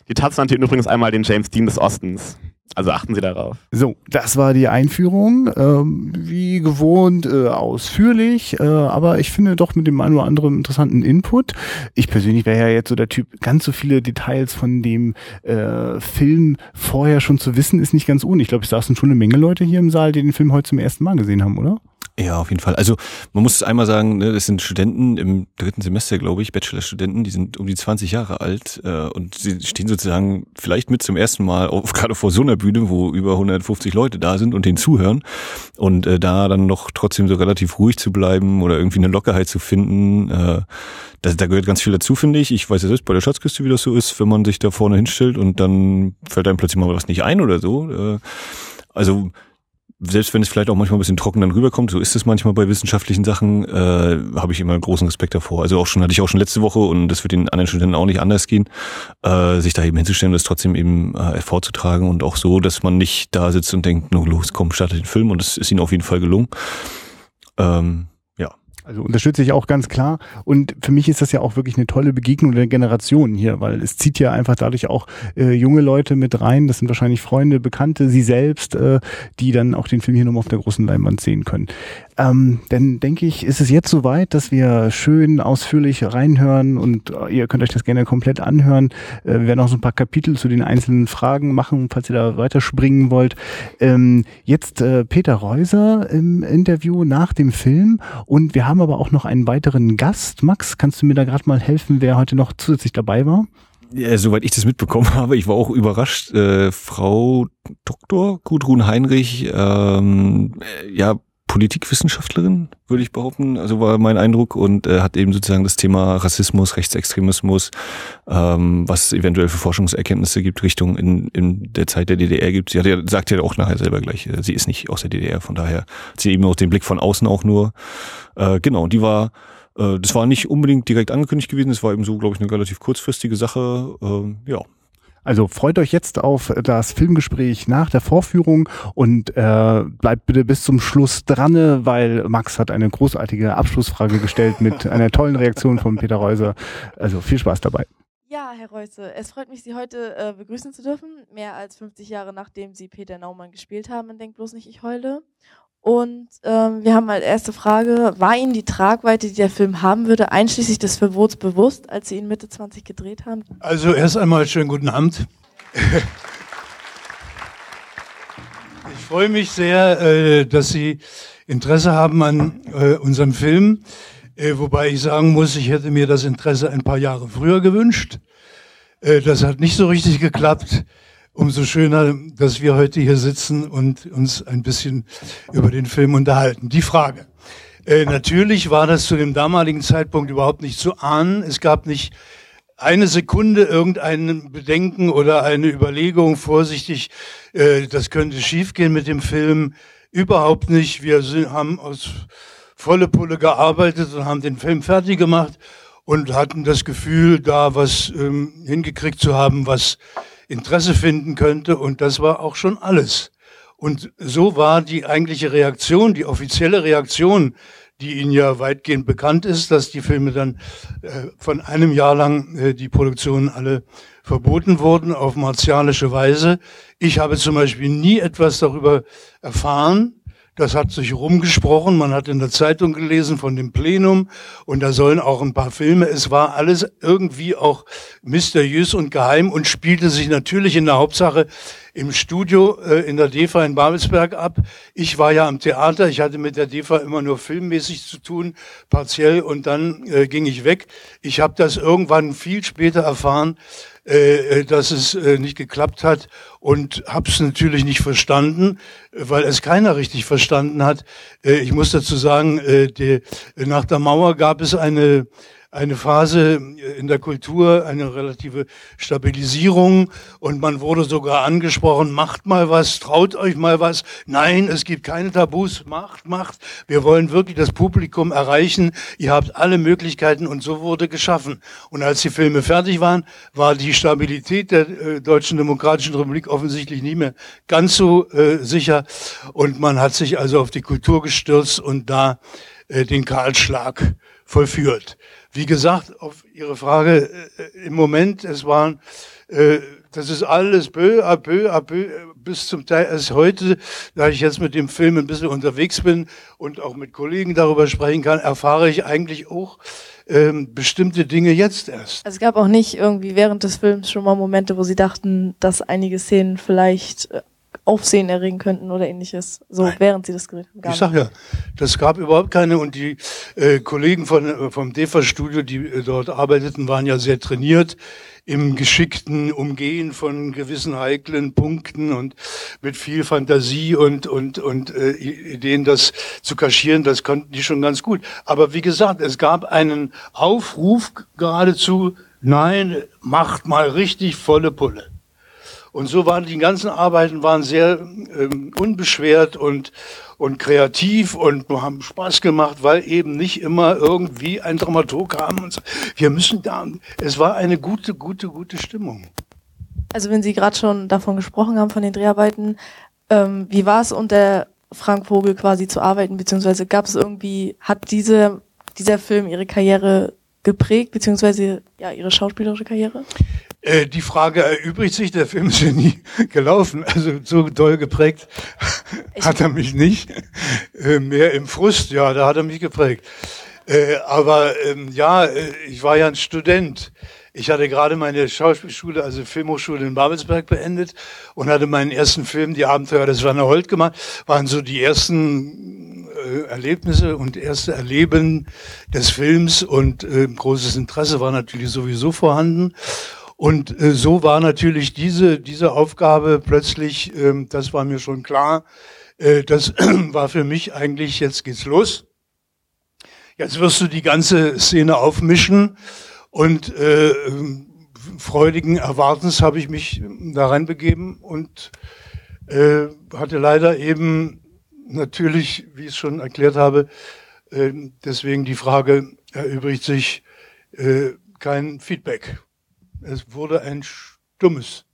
Die Taz nannte übrigens einmal den James Dean des Ostens. Also achten Sie darauf. So, das war die Einführung. Ähm, wie gewohnt äh, ausführlich, äh, aber ich finde doch mit dem einen oder anderen interessanten Input. Ich persönlich wäre ja jetzt so der Typ, ganz so viele Details von dem äh, Film vorher schon zu wissen, ist nicht ganz ohne. Ich glaube, es saßen schon eine Menge Leute hier im Saal, die den Film heute zum ersten Mal gesehen haben, oder? Ja, auf jeden Fall. Also man muss einmal sagen, ne, das sind Studenten im dritten Semester, glaube ich, Bachelorstudenten, die sind um die 20 Jahre alt äh, und sie stehen sozusagen vielleicht mit zum ersten Mal auf, gerade vor so einer Bühne, wo über 150 Leute da sind und denen zuhören und äh, da dann noch trotzdem so relativ ruhig zu bleiben oder irgendwie eine Lockerheit zu finden, äh, das, da gehört ganz viel dazu, finde ich. Ich weiß ja selbst bei der Schatzkiste, wie das so ist, wenn man sich da vorne hinstellt und dann fällt einem plötzlich mal was nicht ein oder so. Äh, also selbst wenn es vielleicht auch manchmal ein bisschen trocken dann rüberkommt, so ist es manchmal bei wissenschaftlichen Sachen, äh, habe ich immer großen Respekt davor. Also auch schon hatte ich auch schon letzte Woche und das wird den anderen Studenten auch nicht anders gehen, äh, sich da eben hinzustellen und das trotzdem eben äh, vorzutragen und auch so, dass man nicht da sitzt und denkt, nur los, komm, startet den Film und es ist ihnen auf jeden Fall gelungen. Ähm, also unterstütze ich auch ganz klar. Und für mich ist das ja auch wirklich eine tolle Begegnung der Generationen hier, weil es zieht ja einfach dadurch auch äh, junge Leute mit rein. Das sind wahrscheinlich Freunde, Bekannte, sie selbst, äh, die dann auch den Film hier nochmal auf der großen Leinwand sehen können. Ähm, dann denke ich, ist es jetzt soweit, dass wir schön ausführlich reinhören und äh, ihr könnt euch das gerne komplett anhören. Äh, wir werden auch so ein paar Kapitel zu den einzelnen Fragen machen, falls ihr da weiterspringen wollt. Ähm, jetzt äh, Peter Reuser im Interview nach dem Film und wir haben aber auch noch einen weiteren Gast. Max, kannst du mir da gerade mal helfen, wer heute noch zusätzlich dabei war? Ja, soweit ich das mitbekommen habe, ich war auch überrascht. Äh, Frau Dr. Gudrun Heinrich, ähm, ja, Politikwissenschaftlerin, würde ich behaupten. Also war mein Eindruck und äh, hat eben sozusagen das Thema Rassismus, Rechtsextremismus, ähm, was es eventuell für Forschungserkenntnisse gibt, Richtung in, in der Zeit der DDR gibt. Sie hat ja, sagt ja auch nachher selber gleich, äh, sie ist nicht aus der DDR, von daher hat sie eben auch den Blick von außen auch nur. Äh, genau, die war äh, das war nicht unbedingt direkt angekündigt gewesen, es war eben so, glaube ich, eine relativ kurzfristige Sache. Äh, ja, also freut euch jetzt auf das Filmgespräch nach der Vorführung und äh, bleibt bitte bis zum Schluss dran, weil Max hat eine großartige Abschlussfrage gestellt mit einer tollen Reaktion von Peter Reuser. Also viel Spaß dabei. Ja, Herr Reusse, es freut mich, Sie heute äh, begrüßen zu dürfen. Mehr als 50 Jahre nachdem Sie Peter Naumann gespielt haben in Denk bloß nicht, ich heule. Und ähm, wir haben als erste Frage, war Ihnen die Tragweite, die der Film haben würde, einschließlich des Verbots bewusst, als Sie ihn Mitte 20 gedreht haben? Also erst einmal schönen guten Abend. Ich freue mich sehr, äh, dass Sie Interesse haben an äh, unserem Film, äh, wobei ich sagen muss, ich hätte mir das Interesse ein paar Jahre früher gewünscht. Das hat nicht so richtig geklappt umso schöner, dass wir heute hier sitzen und uns ein bisschen über den Film unterhalten. Die Frage. Äh, natürlich war das zu dem damaligen Zeitpunkt überhaupt nicht zu ahnen. Es gab nicht eine Sekunde irgendein Bedenken oder eine Überlegung vorsichtig, äh, das könnte schiefgehen mit dem Film. Überhaupt nicht. Wir sind, haben aus volle Pulle gearbeitet und haben den Film fertig gemacht und hatten das Gefühl, da was ähm, hingekriegt zu haben, was Interesse finden könnte. Und das war auch schon alles. Und so war die eigentliche Reaktion, die offizielle Reaktion, die Ihnen ja weitgehend bekannt ist, dass die Filme dann äh, von einem Jahr lang äh, die Produktionen alle verboten wurden auf martialische Weise. Ich habe zum Beispiel nie etwas darüber erfahren. Das hat sich rumgesprochen. Man hat in der Zeitung gelesen von dem Plenum und da sollen auch ein paar Filme. Es war alles irgendwie auch mysteriös und geheim und spielte sich natürlich in der Hauptsache im Studio äh, in der DEFA in Babelsberg ab. Ich war ja am Theater. Ich hatte mit der DEFA immer nur filmmäßig zu tun, partiell und dann äh, ging ich weg. Ich habe das irgendwann viel später erfahren, äh, äh, dass es äh, nicht geklappt hat und habe es natürlich nicht verstanden, weil es keiner richtig verstanden hat. Äh, ich muss dazu sagen, äh, nach der Mauer gab es eine eine Phase in der Kultur, eine relative Stabilisierung und man wurde sogar angesprochen, macht mal was, traut euch mal was. Nein, es gibt keine Tabus, macht, macht. Wir wollen wirklich das Publikum erreichen. Ihr habt alle Möglichkeiten und so wurde geschaffen. Und als die Filme fertig waren, war die Stabilität der äh, Deutschen Demokratischen Republik offensichtlich nicht mehr ganz so äh, sicher und man hat sich also auf die Kultur gestürzt und da äh, den Kahlschlag vollführt. Wie gesagt, auf Ihre Frage, äh, im Moment, es waren, äh, das ist alles peu à peu à peu bis zum Teil erst heute, da ich jetzt mit dem Film ein bisschen unterwegs bin und auch mit Kollegen darüber sprechen kann, erfahre ich eigentlich auch ähm, bestimmte Dinge jetzt erst. Also es gab auch nicht irgendwie während des Films schon mal Momente, wo Sie dachten, dass einige Szenen vielleicht äh, Aufsehen erregen könnten oder ähnliches, so Nein. während sie das gedreht haben. Ich sag ja, das gab überhaupt keine und die äh, Kollegen von, äh, vom DEFA-Studio, die äh, dort arbeiteten, waren ja sehr trainiert im geschickten Umgehen von gewissen heiklen Punkten und mit viel Fantasie und, und, und äh, Ideen, das zu kaschieren, das konnten die schon ganz gut. Aber wie gesagt, es gab einen Aufruf geradezu, nein, macht mal richtig volle Pulle. Und so waren die ganzen Arbeiten waren sehr ähm, unbeschwert und und kreativ und haben Spaß gemacht, weil eben nicht immer irgendwie ein Dramaturg kam und sagt, wir müssen da. Es war eine gute, gute, gute Stimmung. Also wenn Sie gerade schon davon gesprochen haben, von den Dreharbeiten, ähm, wie war es unter Frank Vogel quasi zu arbeiten, beziehungsweise gab es irgendwie, hat diese, dieser Film Ihre Karriere geprägt, beziehungsweise ja, Ihre schauspielerische Karriere? Äh, die Frage erübrigt sich, der Film ist ja nie gelaufen, also so doll geprägt hat er mich nicht. Äh, mehr im Frust, ja, da hat er mich geprägt. Äh, aber ähm, ja, ich war ja ein Student. Ich hatte gerade meine Schauspielschule, also Filmhochschule in Babelsberg beendet und hatte meinen ersten Film, Die Abenteuer des Werner Holt gemacht. Waren so die ersten äh, Erlebnisse und erste Erleben des Films und äh, großes Interesse war natürlich sowieso vorhanden. Und äh, so war natürlich diese, diese Aufgabe plötzlich, ähm, das war mir schon klar, äh, das war für mich eigentlich, jetzt geht's los. Jetzt wirst du die ganze Szene aufmischen und äh, freudigen Erwartens habe ich mich da reinbegeben und äh, hatte leider eben natürlich, wie ich es schon erklärt habe, äh, deswegen die Frage erübrigt sich äh, kein Feedback. Es wurde ein stummes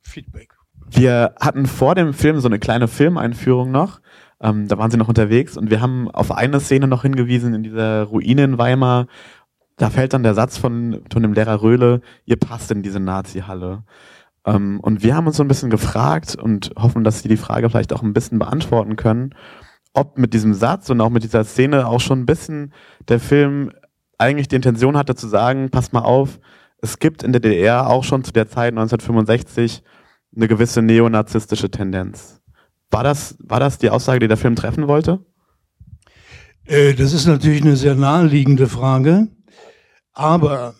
Feedback. Wir hatten vor dem Film so eine kleine Filmeinführung noch. Ähm, da waren sie noch unterwegs und wir haben auf eine Szene noch hingewiesen in dieser Ruine in Weimar. Da fällt dann der Satz von, von dem Lehrer Röhle, ihr passt in diese Nazi-Halle. Ähm, und wir haben uns so ein bisschen gefragt und hoffen, dass Sie die Frage vielleicht auch ein bisschen beantworten können, ob mit diesem Satz und auch mit dieser Szene auch schon ein bisschen der Film eigentlich die Intention hatte zu sagen, pass mal auf, es gibt in der DDR auch schon zu der Zeit 1965 eine gewisse neonazistische Tendenz. War das, war das die Aussage, die der Film treffen wollte? Äh, das ist natürlich eine sehr naheliegende Frage, aber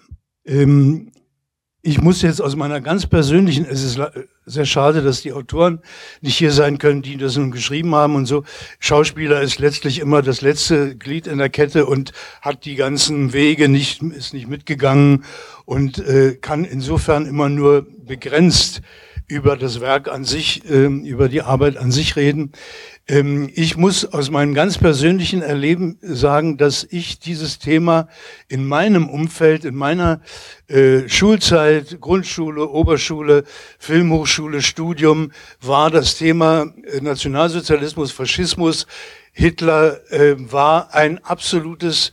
ähm, ich muss jetzt aus meiner ganz persönlichen, es ist sehr schade, dass die Autoren nicht hier sein können, die das nun geschrieben haben und so. Schauspieler ist letztlich immer das letzte Glied in der Kette und hat die ganzen Wege nicht, ist nicht mitgegangen und äh, kann insofern immer nur begrenzt über das Werk an sich, ähm, über die Arbeit an sich reden. Ähm, ich muss aus meinem ganz persönlichen Erleben sagen, dass ich dieses Thema in meinem Umfeld, in meiner äh, Schulzeit, Grundschule, Oberschule, Filmhochschule, Studium, war das Thema äh, Nationalsozialismus, Faschismus, Hitler äh, war ein absolutes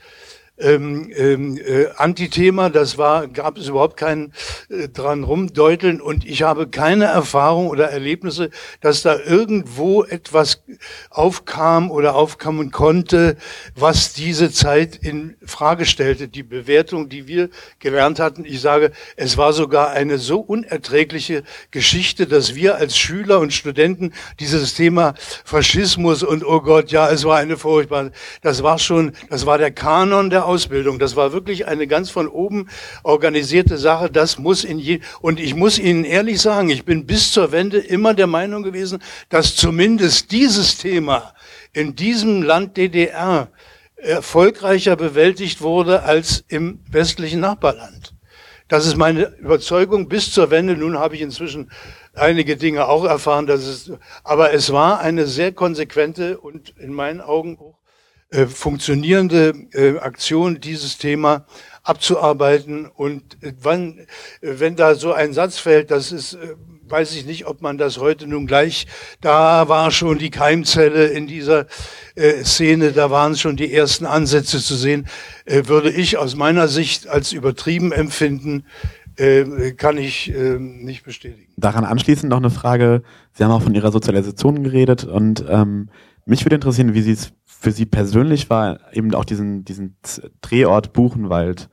ähm, ähm, äh, Antithema, das war, gab es überhaupt kein äh, dran rumdeuteln und ich habe keine Erfahrung oder Erlebnisse, dass da irgendwo etwas aufkam oder aufkommen konnte, was diese Zeit in Frage stellte. Die Bewertung, die wir gelernt hatten, ich sage, es war sogar eine so unerträgliche Geschichte, dass wir als Schüler und Studenten dieses Thema Faschismus und oh Gott, ja, es war eine furchtbare, das war schon, das war der Kanon der Ausbildung. Das war wirklich eine ganz von oben organisierte Sache. Das muss in je, und ich muss Ihnen ehrlich sagen, ich bin bis zur Wende immer der Meinung gewesen, dass zumindest dieses Thema in diesem Land DDR erfolgreicher bewältigt wurde als im westlichen Nachbarland. Das ist meine Überzeugung bis zur Wende. Nun habe ich inzwischen einige Dinge auch erfahren, dass es, aber es war eine sehr konsequente und in meinen Augen auch äh, funktionierende äh, Aktion, dieses Thema abzuarbeiten. Und äh, wann, äh, wenn da so ein Satz fällt, das ist, äh, weiß ich nicht, ob man das heute nun gleich, da war schon die Keimzelle in dieser Szene, da waren schon die ersten Ansätze zu sehen, würde ich aus meiner Sicht als übertrieben empfinden, kann ich äh, nicht bestätigen. Daran anschließend noch eine Frage. Sie haben auch von Ihrer Sozialisation geredet und ähm, mich würde interessieren, wie Sie es für Sie persönlich war, eben auch diesen, diesen Drehort Buchenwald,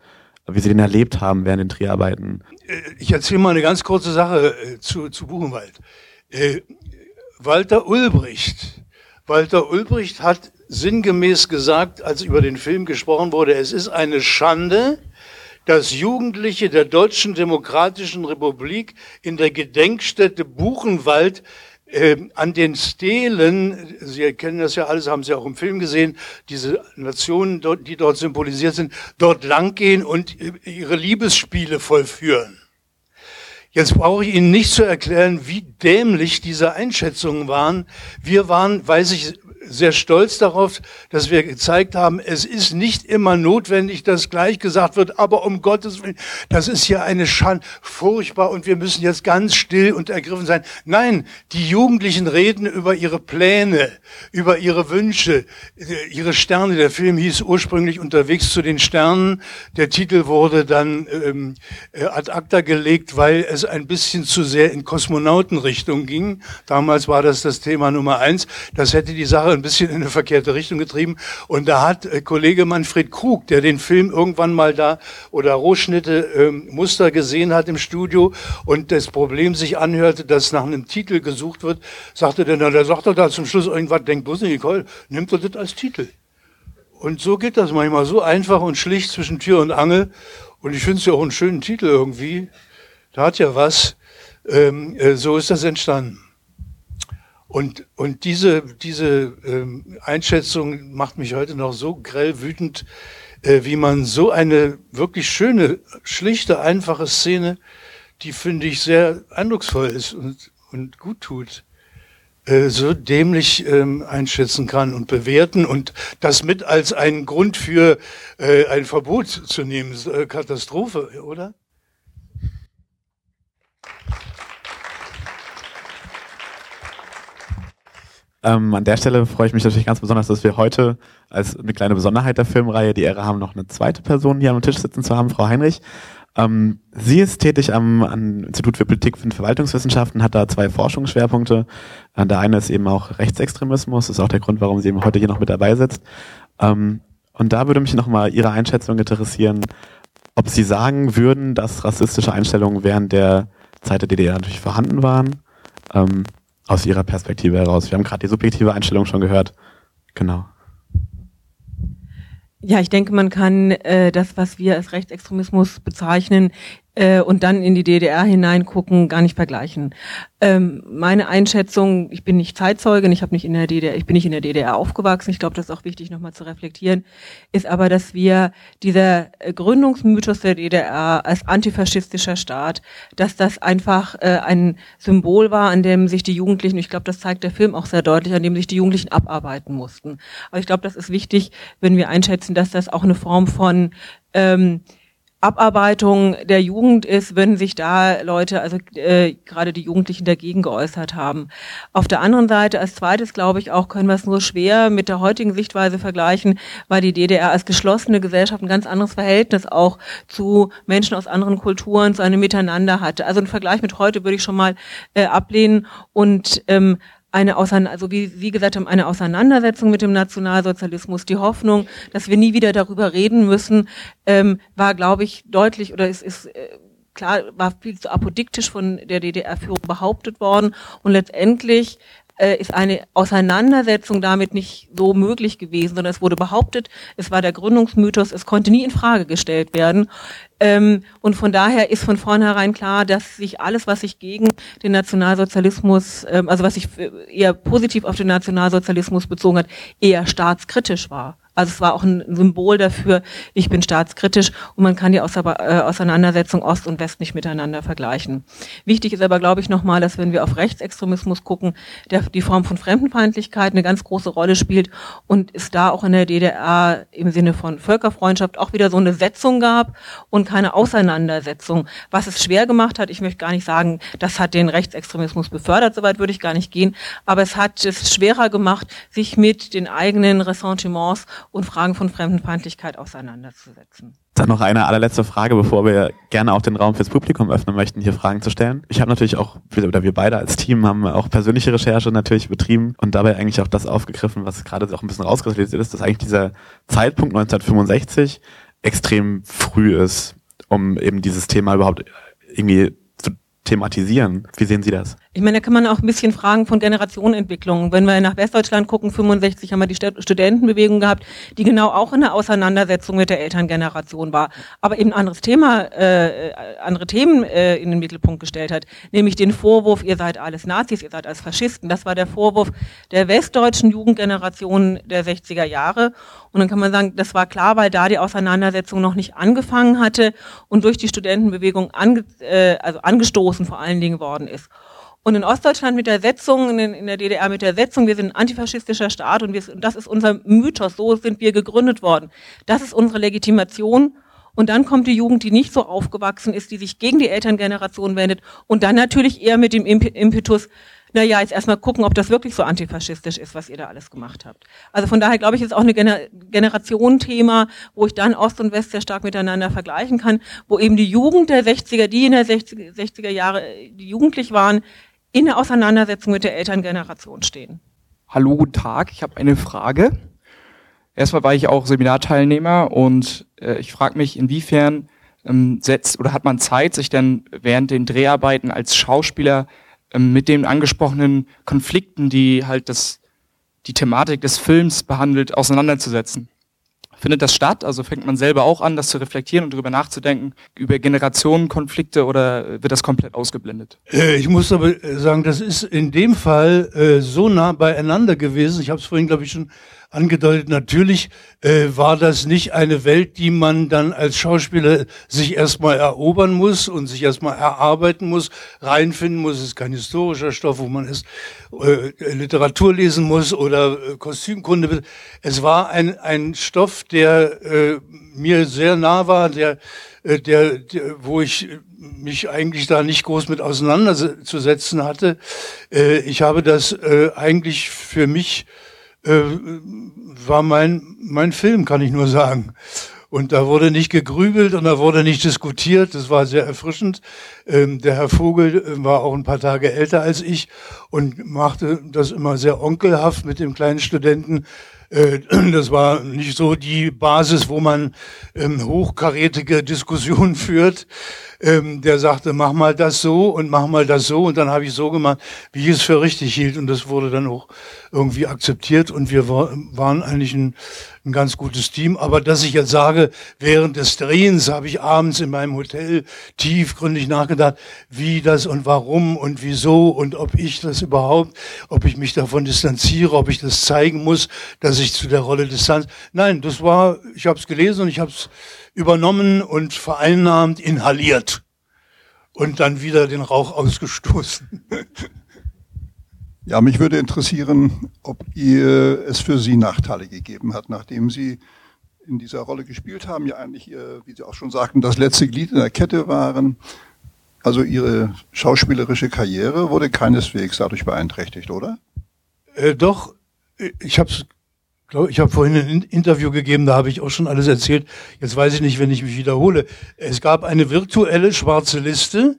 wie Sie den erlebt haben während den Dreharbeiten. Äh, Ich erzähle mal eine ganz kurze Sache äh, zu, zu Buchenwald. Äh, Walter Ulbricht. Walter Ulbricht hat sinngemäß gesagt, als über den Film gesprochen wurde, es ist eine Schande, dass Jugendliche der Deutschen Demokratischen Republik in der Gedenkstätte Buchenwald äh, an den Stelen, Sie kennen das ja alles, haben Sie auch im Film gesehen, diese Nationen, die dort symbolisiert sind, dort langgehen und ihre Liebesspiele vollführen. Jetzt brauche ich Ihnen nicht zu erklären, wie dämlich diese Einschätzungen waren. Wir waren, weiß ich sehr stolz darauf, dass wir gezeigt haben, es ist nicht immer notwendig, dass gleich gesagt wird, aber um Gottes Willen, das ist ja eine Schande, furchtbar und wir müssen jetzt ganz still und ergriffen sein. Nein, die Jugendlichen reden über ihre Pläne, über ihre Wünsche, ihre Sterne. Der Film hieß ursprünglich Unterwegs zu den Sternen. Der Titel wurde dann ähm, äh, ad acta gelegt, weil es ein bisschen zu sehr in Kosmonautenrichtung ging. Damals war das das Thema Nummer eins. Das hätte die Sache ein bisschen in eine verkehrte Richtung getrieben. Und da hat äh, Kollege Manfred Krug, der den Film irgendwann mal da oder Rohschnitte ähm, Muster gesehen hat im Studio und das Problem sich anhörte, dass nach einem Titel gesucht wird, sagte der, na, der sagt doch da zum Schluss irgendwas, denkt bloß nicht, Nicole, nimmt doch das als Titel. Und so geht das manchmal, so einfach und schlicht zwischen Tür und Angel. Und ich finde es ja auch einen schönen Titel irgendwie. Da hat ja was. Ähm, äh, so ist das entstanden. Und, und diese, diese ähm, Einschätzung macht mich heute noch so grell wütend, äh, wie man so eine wirklich schöne, schlichte, einfache Szene, die finde ich sehr eindrucksvoll ist und, und gut tut, äh, so dämlich ähm, einschätzen kann und bewerten und das mit als einen Grund für äh, ein Verbot zu nehmen. Äh, Katastrophe, oder? Ähm, an der Stelle freue ich mich natürlich ganz besonders, dass wir heute als eine kleine Besonderheit der Filmreihe die Ehre haben, noch eine zweite Person hier am Tisch sitzen zu haben, Frau Heinrich. Ähm, sie ist tätig am, am Institut für Politik und Verwaltungswissenschaften, hat da zwei Forschungsschwerpunkte. Äh, der eine ist eben auch Rechtsextremismus, ist auch der Grund, warum sie eben heute hier noch mit dabei sitzt. Ähm, und da würde mich nochmal Ihre Einschätzung interessieren, ob Sie sagen würden, dass rassistische Einstellungen während der Zeit der DDR natürlich vorhanden waren. Ähm, aus Ihrer Perspektive heraus? Wir haben gerade die subjektive Einstellung schon gehört. Genau. Ja, ich denke, man kann äh, das, was wir als Rechtsextremismus bezeichnen, äh, und dann in die DDR hineingucken, gar nicht vergleichen. Ähm, meine Einschätzung, ich bin nicht Zeitzeugin, ich habe nicht in der DDR, ich bin nicht in der DDR aufgewachsen, ich glaube, das ist auch wichtig nochmal zu reflektieren, ist aber, dass wir dieser äh, Gründungsmythos der DDR als antifaschistischer Staat, dass das einfach äh, ein Symbol war, an dem sich die Jugendlichen, ich glaube, das zeigt der Film auch sehr deutlich, an dem sich die Jugendlichen abarbeiten mussten. Aber ich glaube, das ist wichtig, wenn wir einschätzen, dass das auch eine Form von ähm, Abarbeitung der Jugend ist, wenn sich da Leute, also äh, gerade die Jugendlichen dagegen geäußert haben. Auf der anderen Seite, als zweites glaube ich auch, können wir es nur schwer mit der heutigen Sichtweise vergleichen, weil die DDR als geschlossene Gesellschaft ein ganz anderes Verhältnis auch zu Menschen aus anderen Kulturen, zu einem Miteinander hatte. Also ein Vergleich mit heute würde ich schon mal äh, ablehnen und ähm, eine Ausein also wie Sie gesagt haben, eine Auseinandersetzung mit dem Nationalsozialismus, die Hoffnung, dass wir nie wieder darüber reden müssen, ähm, war, glaube ich, deutlich oder es ist, ist äh, klar, war viel zu apodiktisch von der DDR-Führung behauptet worden und letztendlich äh, ist eine Auseinandersetzung damit nicht so möglich gewesen, sondern es wurde behauptet, es war der Gründungsmythos, es konnte nie in Frage gestellt werden. Ähm, und von daher ist von vornherein klar, dass sich alles, was sich gegen den Nationalsozialismus, ähm, also was sich eher positiv auf den Nationalsozialismus bezogen hat, eher staatskritisch war. Also es war auch ein Symbol dafür, ich bin staatskritisch und man kann die äh, Auseinandersetzung Ost und West nicht miteinander vergleichen. Wichtig ist aber, glaube ich, nochmal, dass wenn wir auf Rechtsextremismus gucken, der die Form von Fremdenfeindlichkeit eine ganz große Rolle spielt und es da auch in der DDR im Sinne von Völkerfreundschaft auch wieder so eine Setzung gab und keine Auseinandersetzung. Was es schwer gemacht hat, ich möchte gar nicht sagen, das hat den Rechtsextremismus befördert, soweit würde ich gar nicht gehen, aber es hat es schwerer gemacht, sich mit den eigenen Ressentiments und Fragen von Fremdenfeindlichkeit auseinanderzusetzen. Dann noch eine allerletzte Frage, bevor wir gerne auch den Raum fürs Publikum öffnen möchten, hier Fragen zu stellen. Ich habe natürlich auch, oder wir beide als Team haben auch persönliche Recherche natürlich betrieben und dabei eigentlich auch das aufgegriffen, was gerade auch ein bisschen rauskristallisiert ist, dass eigentlich dieser Zeitpunkt 1965 extrem früh ist, um eben dieses Thema überhaupt irgendwie zu thematisieren. Wie sehen Sie das? Ich meine, da kann man auch ein bisschen fragen von Generationenentwicklung. Wenn wir nach Westdeutschland gucken, 65 haben wir die Studentenbewegung gehabt, die genau auch in der Auseinandersetzung mit der Elterngeneration war, aber eben ein anderes Thema, äh, andere Themen äh, in den Mittelpunkt gestellt hat, nämlich den Vorwurf, ihr seid alles Nazis, ihr seid alles Faschisten. Das war der Vorwurf der westdeutschen Jugendgeneration der 60er Jahre. Und dann kann man sagen, das war klar, weil da die Auseinandersetzung noch nicht angefangen hatte und durch die Studentenbewegung ange, äh, also angestoßen vor allen Dingen worden ist. Und in Ostdeutschland mit der Setzung, in, der DDR mit der Setzung, wir sind ein antifaschistischer Staat und, wir, und das ist unser Mythos, so sind wir gegründet worden. Das ist unsere Legitimation. Und dann kommt die Jugend, die nicht so aufgewachsen ist, die sich gegen die Elterngeneration wendet und dann natürlich eher mit dem Impetus, naja, jetzt erstmal gucken, ob das wirklich so antifaschistisch ist, was ihr da alles gemacht habt. Also von daher glaube ich, ist auch ein Gener Generationenthema, wo ich dann Ost und West sehr stark miteinander vergleichen kann, wo eben die Jugend der 60er, die in der 60er, 60er Jahre, die jugendlich waren, in der Auseinandersetzung mit der Elterngeneration stehen. Hallo, guten Tag. Ich habe eine Frage. Erstmal war ich auch Seminarteilnehmer und äh, ich frage mich, inwiefern ähm, setzt oder hat man Zeit, sich denn während den Dreharbeiten als Schauspieler mit den angesprochenen Konflikten, die halt das, die Thematik des Films behandelt, auseinanderzusetzen? Findet das statt? Also fängt man selber auch an, das zu reflektieren und darüber nachzudenken, über Generationenkonflikte oder wird das komplett ausgeblendet? Äh, ich muss aber äh, sagen, das ist in dem Fall äh, so nah beieinander gewesen. Ich habe es vorhin, glaube ich, schon angedeutet. Natürlich äh, war das nicht eine Welt, die man dann als Schauspieler sich erstmal erobern muss und sich erstmal erarbeiten muss, reinfinden muss. Es ist kein historischer Stoff, wo man es äh, Literatur lesen muss oder äh, Kostümkunde. Es war ein, ein Stoff, der äh, mir sehr nah war, der, äh, der, der, wo ich mich eigentlich da nicht groß mit auseinanderzusetzen hatte. Äh, ich habe das äh, eigentlich für mich äh, war mein, mein Film, kann ich nur sagen. Und da wurde nicht gegrübelt und da wurde nicht diskutiert. Das war sehr erfrischend. Ähm, der Herr Vogel äh, war auch ein paar Tage älter als ich und machte das immer sehr onkelhaft mit dem kleinen Studenten. Äh, das war nicht so die Basis, wo man ähm, hochkarätige Diskussionen führt. Ähm, der sagte, mach mal das so und mach mal das so. Und dann habe ich so gemacht, wie ich es für richtig hielt. Und das wurde dann auch irgendwie akzeptiert. Und wir war, waren eigentlich ein, ein ganz gutes Team. Aber dass ich jetzt sage, während des Drehens habe ich abends in meinem Hotel tiefgründig nachgedacht, wie das und warum und wieso und ob ich das überhaupt, ob ich mich davon distanziere, ob ich das zeigen muss, dass ich zu der Rolle Distanz. Nein, das war, ich habe es gelesen und ich habe es übernommen und vereinnahmt, inhaliert und dann wieder den Rauch ausgestoßen. Ja, mich würde interessieren, ob ihr es für Sie Nachteile gegeben hat, nachdem Sie in dieser Rolle gespielt haben, ja eigentlich, wie Sie auch schon sagten, das letzte Glied in der Kette waren. Also Ihre schauspielerische Karriere wurde keineswegs dadurch beeinträchtigt, oder? Äh, doch, ich habe es ich habe vorhin ein Interview gegeben, da habe ich auch schon alles erzählt. Jetzt weiß ich nicht, wenn ich mich wiederhole. Es gab eine virtuelle schwarze Liste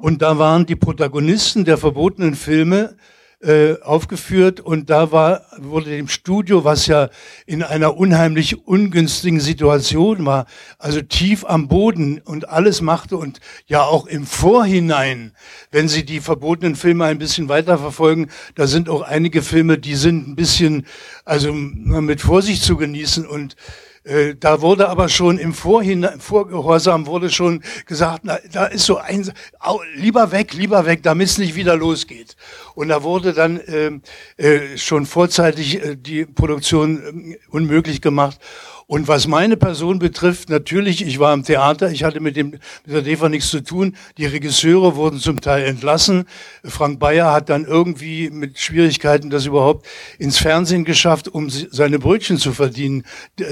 und da waren die Protagonisten der verbotenen Filme äh, aufgeführt und da war, wurde dem Studio, was ja in einer unheimlich ungünstigen Situation war, also tief am Boden und alles machte und ja auch im Vorhinein, wenn Sie die verbotenen Filme ein bisschen weiter verfolgen, da sind auch einige Filme, die sind ein bisschen, also mit Vorsicht zu genießen und da wurde aber schon im Vorhinein, Vorgehorsam wurde schon gesagt, na, da ist so ein, lieber weg, lieber weg, damit es nicht wieder losgeht. Und da wurde dann äh, äh, schon vorzeitig äh, die Produktion äh, unmöglich gemacht. Und was meine Person betrifft, natürlich, ich war im Theater, ich hatte mit dem mit der DEFA nichts zu tun. Die Regisseure wurden zum Teil entlassen. Frank Bayer hat dann irgendwie mit Schwierigkeiten das überhaupt ins Fernsehen geschafft, um seine Brötchen zu verdienen.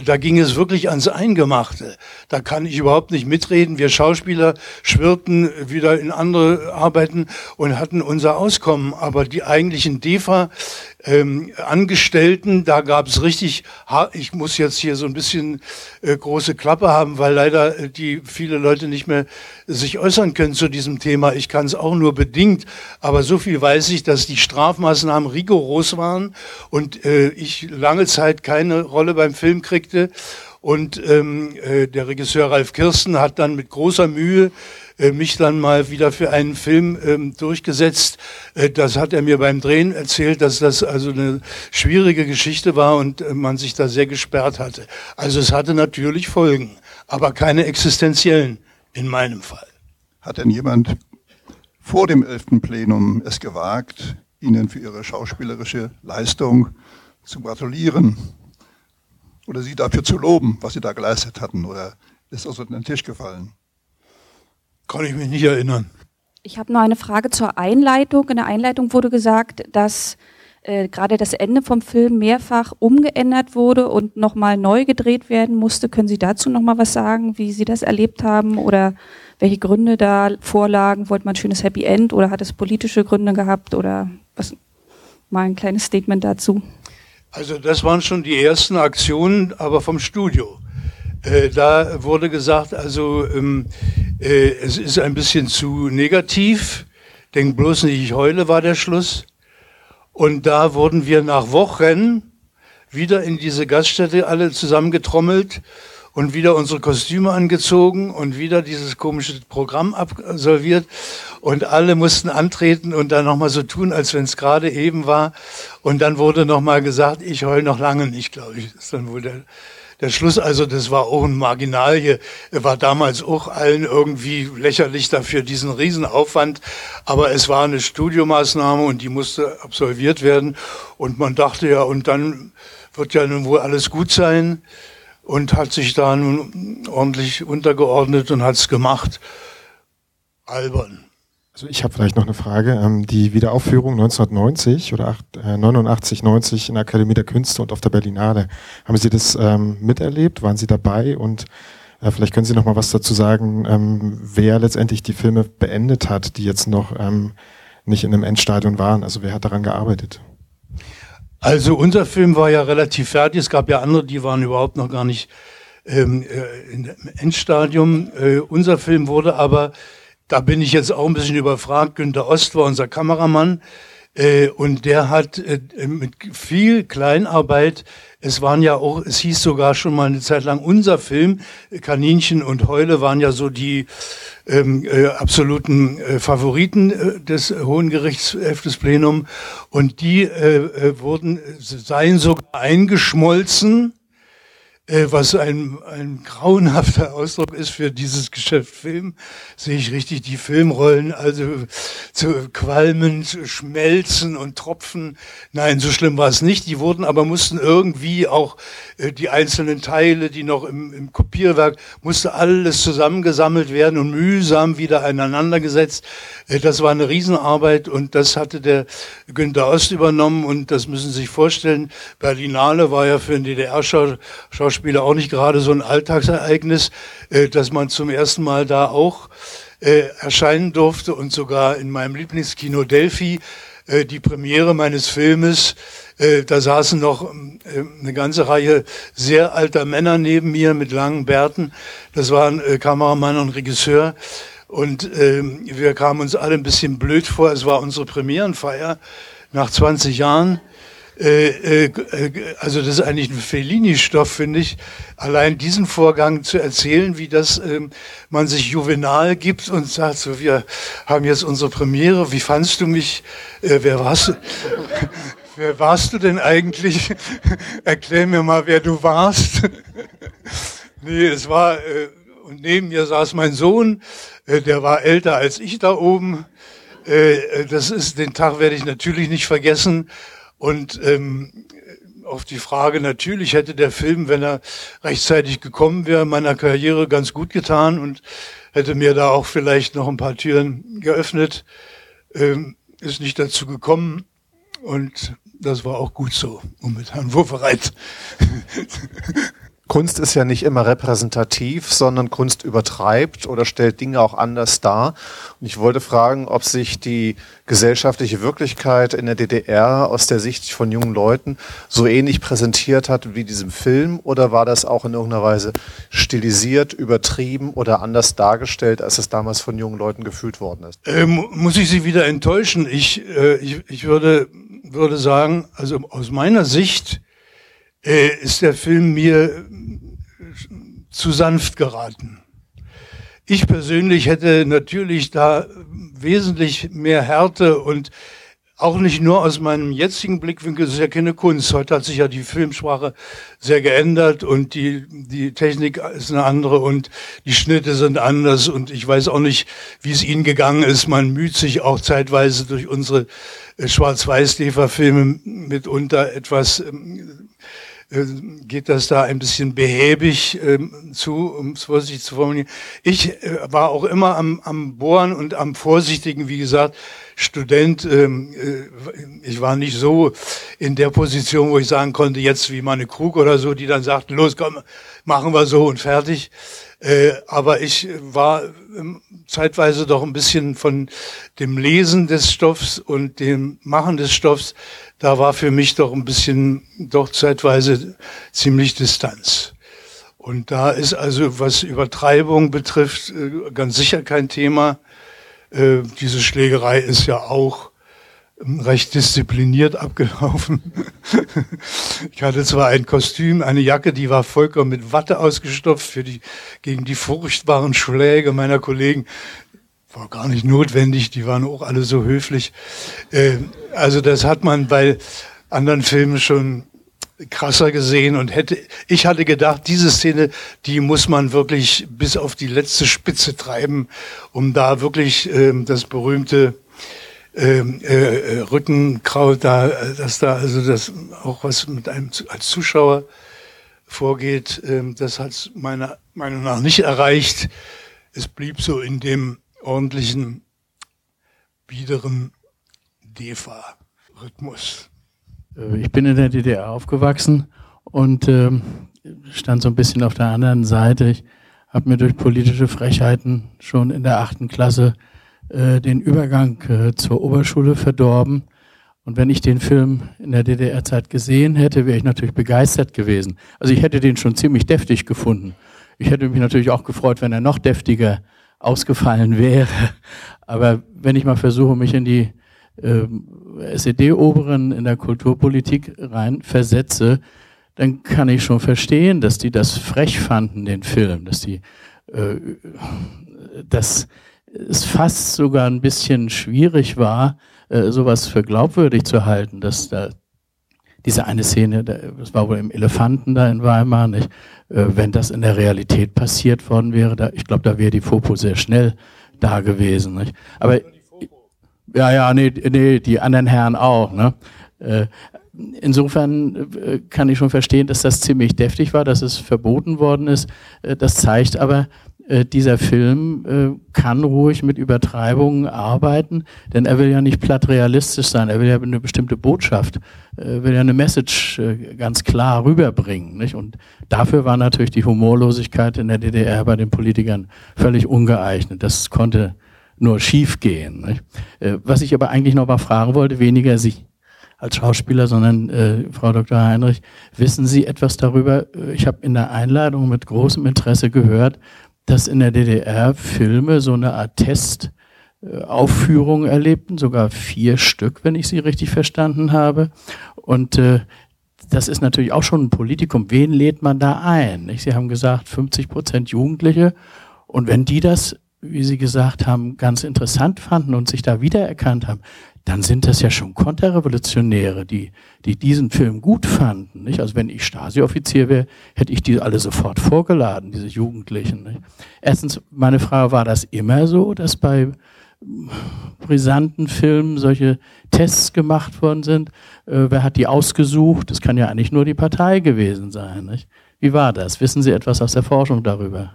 Da ging es wirklich ans Eingemachte. Da kann ich überhaupt nicht mitreden. Wir Schauspieler schwirrten wieder in andere Arbeiten und hatten unser Auskommen. Aber die eigentlichen DEFA ähm, Angestellten, da gab es richtig, ich muss jetzt hier so ein bisschen äh, große Klappe haben, weil leider äh, die viele Leute nicht mehr sich äußern können zu diesem Thema. Ich kann es auch nur bedingt, aber so viel weiß ich, dass die Strafmaßnahmen rigoros waren und äh, ich lange Zeit keine Rolle beim Film kriegte. Und ähm, äh, der Regisseur Ralf Kirsten hat dann mit großer Mühe äh, mich dann mal wieder für einen Film ähm, durchgesetzt. Äh, das hat er mir beim Drehen erzählt, dass das also eine schwierige Geschichte war und äh, man sich da sehr gesperrt hatte. Also es hatte natürlich Folgen, aber keine existenziellen in meinem Fall. Hat denn jemand vor dem 11. Plenum es gewagt, Ihnen für Ihre schauspielerische Leistung zu gratulieren oder Sie dafür zu loben, was Sie da geleistet hatten? Oder ist das unter den Tisch gefallen? Kann ich mich nicht erinnern. Ich habe noch eine Frage zur Einleitung. In der Einleitung wurde gesagt, dass äh, gerade das Ende vom Film mehrfach umgeändert wurde und nochmal neu gedreht werden musste. Können Sie dazu nochmal was sagen, wie Sie das erlebt haben oder welche Gründe da vorlagen? Wollte man ein schönes Happy End oder hat es politische Gründe gehabt oder was? Mal ein kleines Statement dazu. Also das waren schon die ersten Aktionen, aber vom Studio. Äh, da wurde gesagt, also ähm, äh, es ist ein bisschen zu negativ. Denk bloß nicht, ich heule, war der Schluss. Und da wurden wir nach Wochen wieder in diese Gaststätte alle zusammengetrommelt und wieder unsere Kostüme angezogen und wieder dieses komische Programm absolviert und alle mussten antreten und dann nochmal so tun, als wenn es gerade eben war. Und dann wurde nochmal gesagt, ich heul noch lange nicht, glaube ich. Das ist dann wohl der, der Schluss. Also das war auch ein Marginalie, war damals auch allen irgendwie lächerlich dafür, diesen Riesenaufwand. Aber es war eine Studiomaßnahme und die musste absolviert werden. Und man dachte ja, und dann wird ja nun wohl alles gut sein und hat sich da nun ordentlich untergeordnet und hat es gemacht. Albern. Also ich habe vielleicht noch eine Frage. Ähm, die Wiederaufführung 1990 oder 8, äh, 89, 90 in der Akademie der Künste und auf der Berlinale. Haben Sie das ähm, miterlebt? Waren Sie dabei? Und äh, vielleicht können Sie noch mal was dazu sagen, ähm, wer letztendlich die Filme beendet hat, die jetzt noch nicht in einem Endstadion waren. Also wer hat daran gearbeitet? Also unser Film war ja relativ fertig. Es gab ja andere, die waren überhaupt noch gar nicht ähm, äh, im Endstadium. Äh, unser Film wurde aber da bin ich jetzt auch ein bisschen überfragt. Günter Ost war unser Kameramann äh, und der hat äh, mit viel Kleinarbeit, es waren ja auch, es hieß sogar schon mal eine Zeit lang, unser Film, Kaninchen und Heule waren ja so die ähm, äh, absoluten äh, Favoriten äh, des Hohen Gerichtsheftes Plenum und die äh, wurden, seien sogar eingeschmolzen was ein, ein grauenhafter Ausdruck ist für dieses Geschäft Film, sehe ich richtig die Filmrollen, also zu qualmen, zu schmelzen und tropfen. Nein, so schlimm war es nicht. Die wurden aber mussten irgendwie auch äh, die einzelnen Teile, die noch im, im Kopierwerk, musste alles zusammengesammelt werden und mühsam wieder aneinandergesetzt. Äh, das war eine Riesenarbeit und das hatte der Günter Ost übernommen und das müssen Sie sich vorstellen. Berlinale war ja für den DDR-Schauspieler Schauspieler auch nicht gerade so ein Alltagsereignis, äh, dass man zum ersten Mal da auch äh, erscheinen durfte und sogar in meinem Lieblingskino Delphi äh, die Premiere meines Filmes. Da saßen noch äh, eine ganze Reihe sehr alter Männer neben mir mit langen Bärten. Das waren Kameramann und Regisseur. Und äh, wir kamen uns alle ein bisschen blöd vor. Es war unsere Premierenfeier nach 20 Jahren. Äh, äh, also das ist eigentlich ein Fellini-Stoff, finde ich, allein diesen Vorgang zu erzählen, wie das ähm, man sich juvenal gibt und sagt, so, wir haben jetzt unsere Premiere, wie fandst du mich, äh, wer warst du? wer warst du denn eigentlich? Erklär mir mal, wer du warst. nee, es war, äh, und neben mir saß mein Sohn, äh, der war älter als ich da oben. Äh, das ist, den Tag werde ich natürlich nicht vergessen. Und ähm, auf die Frage, natürlich hätte der Film, wenn er rechtzeitig gekommen wäre, meiner Karriere ganz gut getan und hätte mir da auch vielleicht noch ein paar Türen geöffnet, ähm, ist nicht dazu gekommen. Und das war auch gut so, um mit Herrn Wurfereit Kunst ist ja nicht immer repräsentativ, sondern Kunst übertreibt oder stellt Dinge auch anders dar. Und ich wollte fragen, ob sich die gesellschaftliche Wirklichkeit in der DDR aus der Sicht von jungen Leuten so ähnlich präsentiert hat wie diesem Film oder war das auch in irgendeiner Weise stilisiert, übertrieben oder anders dargestellt, als es damals von jungen Leuten gefühlt worden ist? Ähm, muss ich Sie wieder enttäuschen? Ich, äh, ich, ich würde, würde sagen, also aus meiner Sicht äh, ist der Film mir zu sanft geraten. ich persönlich hätte natürlich da wesentlich mehr Härte und auch nicht nur aus meinem jetzigen Blickwinkel, das ist ja keine Kunst. Heute hat sich ja die Filmsprache sehr geändert und die, die Technik ist eine andere und die Schnitte sind anders und ich weiß auch nicht, wie es Ihnen gegangen ist. Man müht sich auch zeitweise durch unsere äh, Schwarz-Weiß-DEFA-Filme mitunter etwas ähm, äh, geht das da ein bisschen behäbig ähm, zu, um es vorsichtig zu formulieren. Ich äh, war auch immer am, am Bohren und am Vorsichtigen, wie gesagt, Student. Ähm, äh, ich war nicht so in der Position, wo ich sagen konnte, jetzt wie meine Krug oder so, die dann sagten, los, komm, machen wir so und fertig. Äh, aber ich war ähm, zeitweise doch ein bisschen von dem Lesen des Stoffs und dem Machen des Stoffs da war für mich doch ein bisschen, doch zeitweise ziemlich Distanz. Und da ist also, was Übertreibung betrifft, äh, ganz sicher kein Thema. Äh, diese Schlägerei ist ja auch ähm, recht diszipliniert abgelaufen. ich hatte zwar ein Kostüm, eine Jacke, die war vollkommen mit Watte ausgestopft für die, gegen die furchtbaren Schläge meiner Kollegen war gar nicht notwendig, die waren auch alle so höflich. Äh, also das hat man bei anderen Filmen schon krasser gesehen und hätte, ich hatte gedacht, diese Szene, die muss man wirklich bis auf die letzte Spitze treiben, um da wirklich äh, das berühmte ähm, äh, äh, Rückenkraut da, dass da also das auch was mit einem als Zuschauer vorgeht, äh, das hat meiner Meinung nach nicht erreicht. Es blieb so in dem ordentlichen, biederen DEFA-Rhythmus. Äh, ich bin in der DDR aufgewachsen und äh, stand so ein bisschen auf der anderen Seite. Ich habe mir durch politische Frechheiten schon in der achten Klasse äh, den Übergang äh, zur Oberschule verdorben. Und wenn ich den Film in der DDR-Zeit gesehen hätte, wäre ich natürlich begeistert gewesen. Also ich hätte den schon ziemlich deftig gefunden. Ich hätte mich natürlich auch gefreut, wenn er noch deftiger ausgefallen wäre. Aber wenn ich mal versuche, mich in die äh, SED-Oberen in der Kulturpolitik rein versetze, dann kann ich schon verstehen, dass die das frech fanden, den Film, dass die, äh, dass es fast sogar ein bisschen schwierig war, äh, sowas für glaubwürdig zu halten, dass da diese eine Szene, das war wohl im Elefanten da in Weimar, nicht? Äh, wenn das in der Realität passiert worden wäre, da, ich glaube, da wäre die Fopo sehr schnell da gewesen. Nicht? Aber ja, ja, nee, nee, die anderen Herren auch. Ne? Äh, insofern äh, kann ich schon verstehen, dass das ziemlich deftig war, dass es verboten worden ist. Das zeigt aber, äh, dieser Film äh, kann ruhig mit Übertreibungen arbeiten, denn er will ja nicht platt realistisch sein, er will ja eine bestimmte Botschaft, äh, will ja eine Message äh, ganz klar rüberbringen. Nicht? Und dafür war natürlich die Humorlosigkeit in der DDR bei den Politikern völlig ungeeignet. Das konnte nur schief gehen. Äh, was ich aber eigentlich noch mal fragen wollte, weniger Sie als Schauspieler, sondern äh, Frau Dr. Heinrich, wissen Sie etwas darüber? Ich habe in der Einladung mit großem Interesse gehört, dass in der DDR Filme so eine Art Testaufführung erlebten, sogar vier Stück, wenn ich sie richtig verstanden habe. Und äh, das ist natürlich auch schon ein Politikum. Wen lädt man da ein? Nicht? Sie haben gesagt, 50 Prozent Jugendliche. Und wenn die das, wie Sie gesagt haben, ganz interessant fanden und sich da wiedererkannt haben, dann sind das ja schon Konterrevolutionäre, die, die diesen Film gut fanden. Nicht? Also wenn ich Stasi-Offizier wäre, hätte ich die alle sofort vorgeladen, diese Jugendlichen. Nicht? Erstens, meine Frage, war das immer so, dass bei brisanten Filmen solche Tests gemacht worden sind? Äh, wer hat die ausgesucht? Das kann ja eigentlich nur die Partei gewesen sein. Nicht? Wie war das? Wissen Sie etwas aus der Forschung darüber?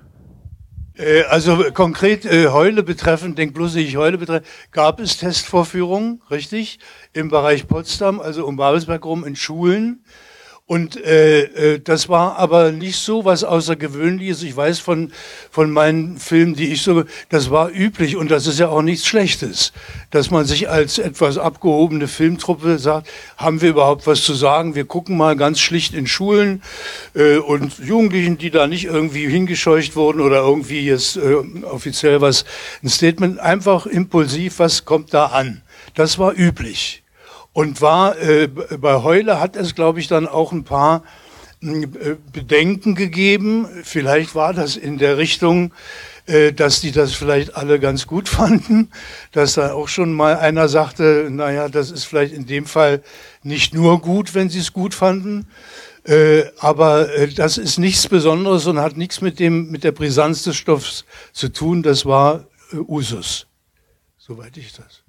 Äh, also konkret äh, Heule betreffend, denk bloß nicht Heule betreffend, gab es Testvorführungen, richtig, im Bereich Potsdam, also um Babelsberg rum, in Schulen. Und äh, äh, das war aber nicht so was Außergewöhnliches. Ich weiß von, von meinen Filmen, die ich so, das war üblich und das ist ja auch nichts Schlechtes, dass man sich als etwas abgehobene Filmtruppe sagt, haben wir überhaupt was zu sagen? Wir gucken mal ganz schlicht in Schulen äh, und Jugendlichen, die da nicht irgendwie hingescheucht wurden oder irgendwie jetzt äh, offiziell was, ein Statement, einfach impulsiv, was kommt da an? Das war üblich und war äh, bei Heule hat es, glaube ich, dann auch ein paar äh, Bedenken gegeben. Vielleicht war das in der Richtung, äh, dass die das vielleicht alle ganz gut fanden, dass da auch schon mal einer sagte, naja, das ist vielleicht in dem Fall nicht nur gut, wenn sie es gut fanden, äh, aber das ist nichts Besonderes und hat nichts mit dem mit der Brisanz des Stoffs zu tun. Das war Usus, soweit ich das.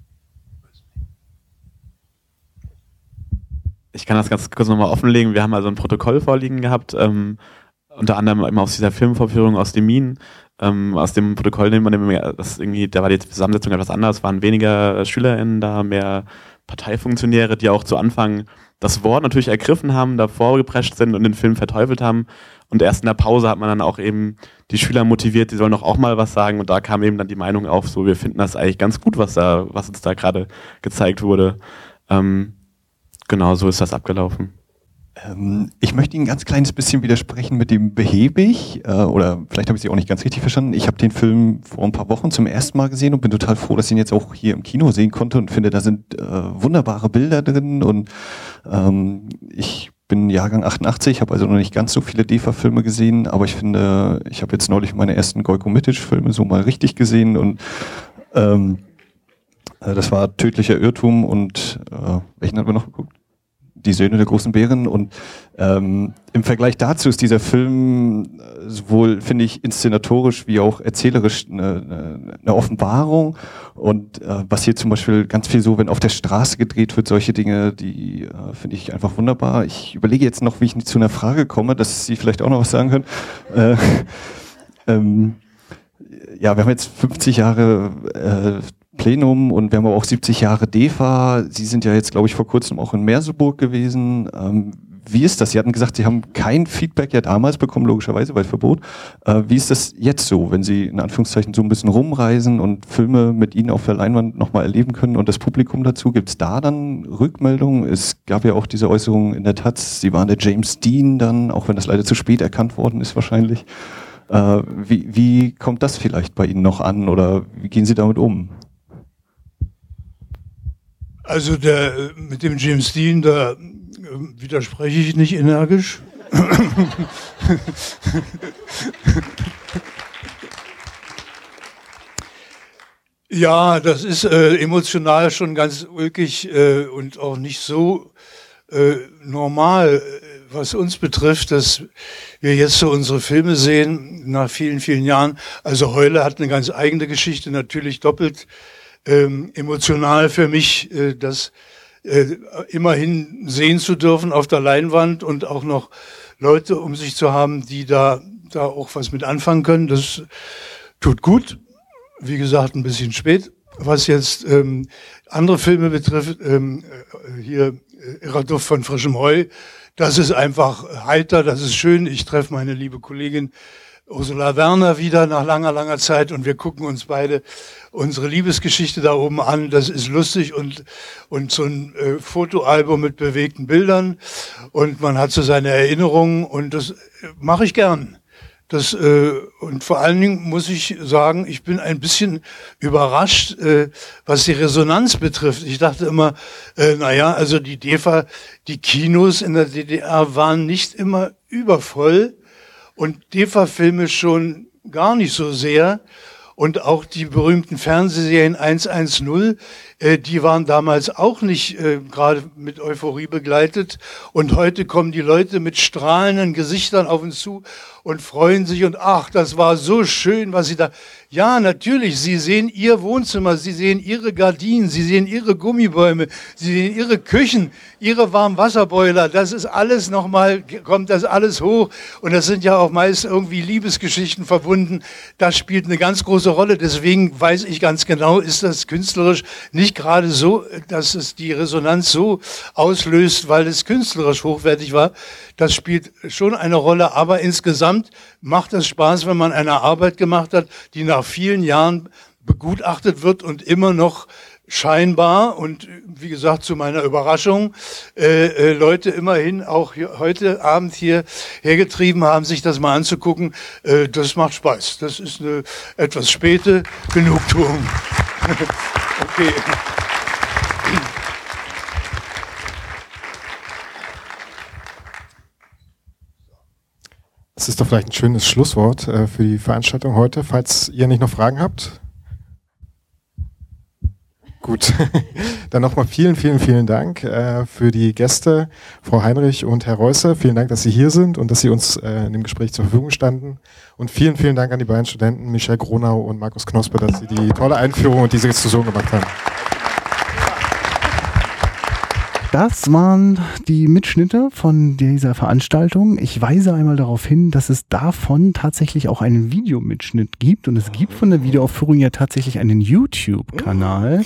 Ich kann das ganz kurz nochmal offenlegen. Wir haben also ein Protokoll vorliegen gehabt, ähm, unter anderem immer aus dieser Filmvorführung aus dem Minen. Ähm, aus dem Protokoll nehmen wir, dass irgendwie, da war die Zusammensetzung etwas anders, waren weniger SchülerInnen da, mehr Parteifunktionäre, die auch zu Anfang das Wort natürlich ergriffen haben, davor geprescht sind und den Film verteufelt haben. Und erst in der Pause hat man dann auch eben die Schüler motiviert, die sollen doch auch mal was sagen. Und da kam eben dann die Meinung auf, so wir finden das eigentlich ganz gut, was da, was uns da gerade gezeigt wurde. Ähm, genau, so ist das abgelaufen. Ähm, ich möchte Ihnen ein ganz kleines bisschen widersprechen mit dem behäbig, äh, oder vielleicht habe ich Sie auch nicht ganz richtig verstanden. Ich habe den Film vor ein paar Wochen zum ersten Mal gesehen und bin total froh, dass ich ihn jetzt auch hier im Kino sehen konnte und finde, da sind äh, wunderbare Bilder drin und ähm, ich bin Jahrgang 88, habe also noch nicht ganz so viele DEFA-Filme gesehen, aber ich finde, ich habe jetzt neulich meine ersten Goiko Mitic-Filme so mal richtig gesehen und ähm, äh, das war tödlicher Irrtum und äh, welchen haben wir noch geguckt? Die Söhne der großen Bären. Und ähm, im Vergleich dazu ist dieser Film äh, sowohl, finde ich, inszenatorisch wie auch erzählerisch eine, eine, Offenbarung. Und äh, was hier zum Beispiel ganz viel so, wenn auf der Straße gedreht wird, solche Dinge, die äh, finde ich einfach wunderbar. Ich überlege jetzt noch, wie ich zu einer Frage komme, dass Sie vielleicht auch noch was sagen können. Äh, ähm, ja, wir haben jetzt 50 Jahre äh, Plenum und wir haben aber auch 70 Jahre DEFA. Sie sind ja jetzt, glaube ich, vor kurzem auch in Merseburg gewesen. Ähm, wie ist das? Sie hatten gesagt, Sie haben kein Feedback ja damals bekommen, logischerweise, weil Verbot. Äh, wie ist das jetzt so, wenn Sie in Anführungszeichen so ein bisschen rumreisen und Filme mit Ihnen auf der Leinwand nochmal erleben können und das Publikum dazu? Gibt es da dann Rückmeldungen? Es gab ja auch diese Äußerung in der Taz, Sie waren der James Dean dann, auch wenn das leider zu spät erkannt worden ist wahrscheinlich. Äh, wie, wie kommt das vielleicht bei Ihnen noch an oder wie gehen Sie damit um? Also der, mit dem James Dean, da äh, widerspreche ich nicht energisch. ja, das ist äh, emotional schon ganz ulkig äh, und auch nicht so äh, normal, äh, was uns betrifft, dass wir jetzt so unsere Filme sehen nach vielen, vielen Jahren. Also Heule hat eine ganz eigene Geschichte, natürlich doppelt ähm, emotional für mich, äh, das äh, immerhin sehen zu dürfen auf der Leinwand und auch noch Leute um sich zu haben, die da, da auch was mit anfangen können. Das tut gut. Wie gesagt, ein bisschen spät. Was jetzt ähm, andere Filme betrifft, ähm, äh, hier äh, Irrer von frischem Heu, das ist einfach heiter, das ist schön. Ich treffe meine liebe Kollegin Ursula Werner wieder nach langer, langer Zeit und wir gucken uns beide unsere Liebesgeschichte da oben an. Das ist lustig und, und so ein äh, Fotoalbum mit bewegten Bildern und man hat so seine Erinnerungen und das äh, mache ich gern. Das, äh, und vor allen Dingen muss ich sagen, ich bin ein bisschen überrascht, äh, was die Resonanz betrifft. Ich dachte immer, äh, naja, also die DEFA, die Kinos in der DDR waren nicht immer übervoll und DEFA-Filme schon gar nicht so sehr. Und auch die berühmten Fernsehserien 110, äh, die waren damals auch nicht äh, gerade mit Euphorie begleitet. Und heute kommen die Leute mit strahlenden Gesichtern auf uns zu und freuen sich und ach, das war so schön, was sie da. Ja, natürlich, sie sehen ihr Wohnzimmer, sie sehen ihre Gardinen, sie sehen ihre Gummibäume, sie sehen ihre Küchen, ihre Warmwasserboiler. Das ist alles nochmal, kommt das alles hoch. Und das sind ja auch meist irgendwie Liebesgeschichten verbunden. Das spielt eine ganz große Rolle. Deswegen weiß ich ganz genau, ist das künstlerisch nicht gerade so, dass es die Resonanz so auslöst, weil es künstlerisch hochwertig war. Das spielt schon eine Rolle, aber insgesamt macht es Spaß, wenn man eine Arbeit gemacht hat, die nach vielen Jahren begutachtet wird und immer noch scheinbar und wie gesagt zu meiner Überraschung äh, äh, Leute immerhin auch hier, heute Abend hier hergetrieben haben, sich das mal anzugucken. Äh, das macht Spaß. Das ist eine etwas späte Genugtuung. okay. Das ist doch vielleicht ein schönes Schlusswort äh, für die Veranstaltung heute, falls ihr nicht noch Fragen habt. Gut, dann nochmal vielen, vielen, vielen Dank äh, für die Gäste, Frau Heinrich und Herr Reusser. Vielen Dank, dass Sie hier sind und dass Sie uns äh, in dem Gespräch zur Verfügung standen. Und vielen, vielen Dank an die beiden Studenten, Michel Gronau und Markus Knospe, dass Sie die tolle Einführung und diese Diskussion gemacht haben. Das waren die Mitschnitte von dieser Veranstaltung. Ich weise einmal darauf hin, dass es davon tatsächlich auch einen Videomitschnitt gibt und es gibt von der Videoaufführung ja tatsächlich einen YouTube-Kanal.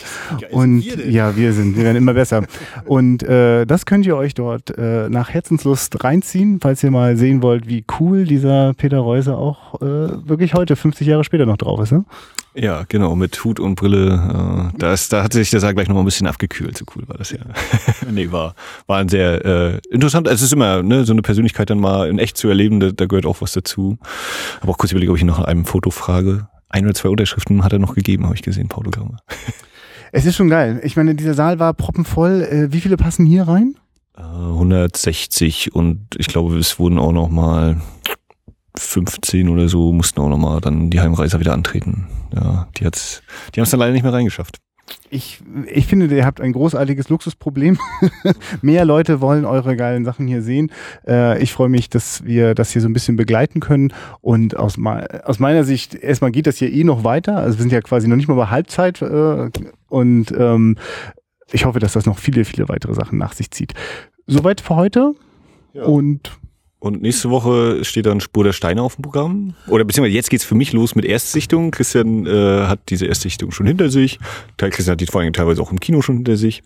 Und ja, wir sind, wir werden immer besser. Und äh, das könnt ihr euch dort äh, nach Herzenslust reinziehen, falls ihr mal sehen wollt, wie cool dieser Peter Reuse auch äh, wirklich heute, 50 Jahre später noch drauf ist. Ne? Ja, genau, mit Hut und Brille. Äh, da, ist, da hat sich der Saal gleich nochmal ein bisschen abgekühlt. So cool war das ja. nee, war, war ein sehr äh, interessant. Es ist immer, ne, so eine Persönlichkeit dann mal in echt zu erleben, da, da gehört auch was dazu. Aber auch kurz überlege, ob ich ihn noch an einem Foto frage. Ein oder zwei Unterschriften hat er noch gegeben, habe ich gesehen, Paulogramme. Es ist schon geil. Ich meine, dieser Saal war proppenvoll. Äh, wie viele passen hier rein? Äh, 160 und ich glaube, es wurden auch noch mal 15 oder so mussten auch nochmal dann die Heimreiser wieder antreten. Ja, die hat's, die haben es dann leider nicht mehr reingeschafft. Ich, ich finde, ihr habt ein großartiges Luxusproblem. Mehr Leute wollen eure geilen Sachen hier sehen. Äh, ich freue mich, dass wir das hier so ein bisschen begleiten können. Und aus, aus meiner Sicht, erstmal geht das hier eh noch weiter. Also wir sind ja quasi noch nicht mal bei Halbzeit. Äh, und ähm, ich hoffe, dass das noch viele, viele weitere Sachen nach sich zieht. Soweit für heute. Ja. Und und nächste Woche steht dann Spur der Steine auf dem Programm. Oder beziehungsweise jetzt geht's für mich los mit Erstsichtung. Christian äh, hat diese Erstsichtung schon hinter sich. Christian hat die vor allem teilweise auch im Kino schon hinter sich.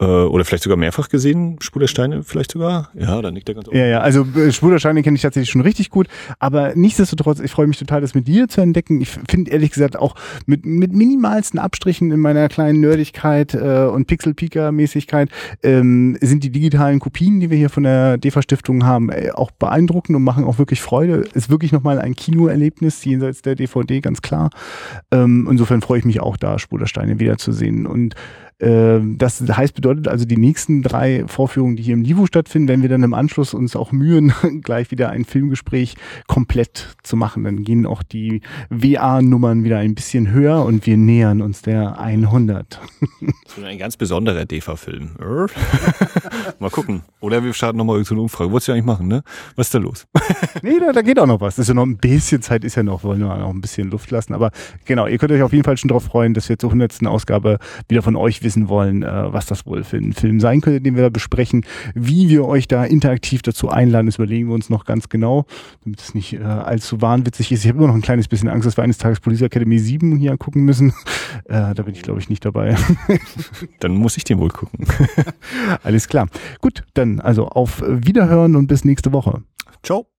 Äh, oder vielleicht sogar mehrfach gesehen, Spur der Steine vielleicht sogar. Ja, da nickt er ganz Ja, ja, also äh, Spur der Steine kenne ich tatsächlich schon richtig gut. Aber nichtsdestotrotz, ich freue mich total, das mit dir zu entdecken. Ich finde ehrlich gesagt auch mit, mit minimalsten Abstrichen in meiner kleinen Nerdigkeit äh, und Pixel-Pika-Mäßigkeit ähm, sind die digitalen Kopien, die wir hier von der DEFA-Stiftung haben, äh, auch beeindruckend und machen auch wirklich Freude. Ist wirklich nochmal ein Kinoerlebnis jenseits der DVD, ganz klar. Ähm, insofern freue ich mich auch da, Spur der Steine wiederzusehen. Und das heißt, bedeutet also, die nächsten drei Vorführungen, die hier im Livo stattfinden, werden wir dann im Anschluss uns auch mühen, gleich wieder ein Filmgespräch komplett zu machen. Dann gehen auch die WA-Nummern wieder ein bisschen höher und wir nähern uns der 100. Das wird ein ganz besonderer DEFA-Film. mal gucken. Oder wir starten nochmal irgendeine Umfrage. Wolltest du eigentlich machen, ne? Was ist da los? nee, da, da geht auch noch was. Das ist ja noch ein bisschen Zeit, ist ja noch, wollen wir noch ein bisschen Luft lassen. Aber genau, ihr könnt euch auf jeden Fall schon darauf freuen, dass wir zur 100. Ausgabe wieder von euch wissen, wollen, äh, was das wohl für ein Film sein könnte, den wir da besprechen. Wie wir euch da interaktiv dazu einladen, das überlegen wir uns noch ganz genau, damit es nicht äh, allzu wahnwitzig ist. Ich habe immer noch ein kleines bisschen Angst, dass wir eines Tages Police Academy 7 hier gucken müssen. Äh, da bin ich, glaube ich, nicht dabei. dann muss ich den wohl gucken. Alles klar. Gut, dann also auf Wiederhören und bis nächste Woche. Ciao.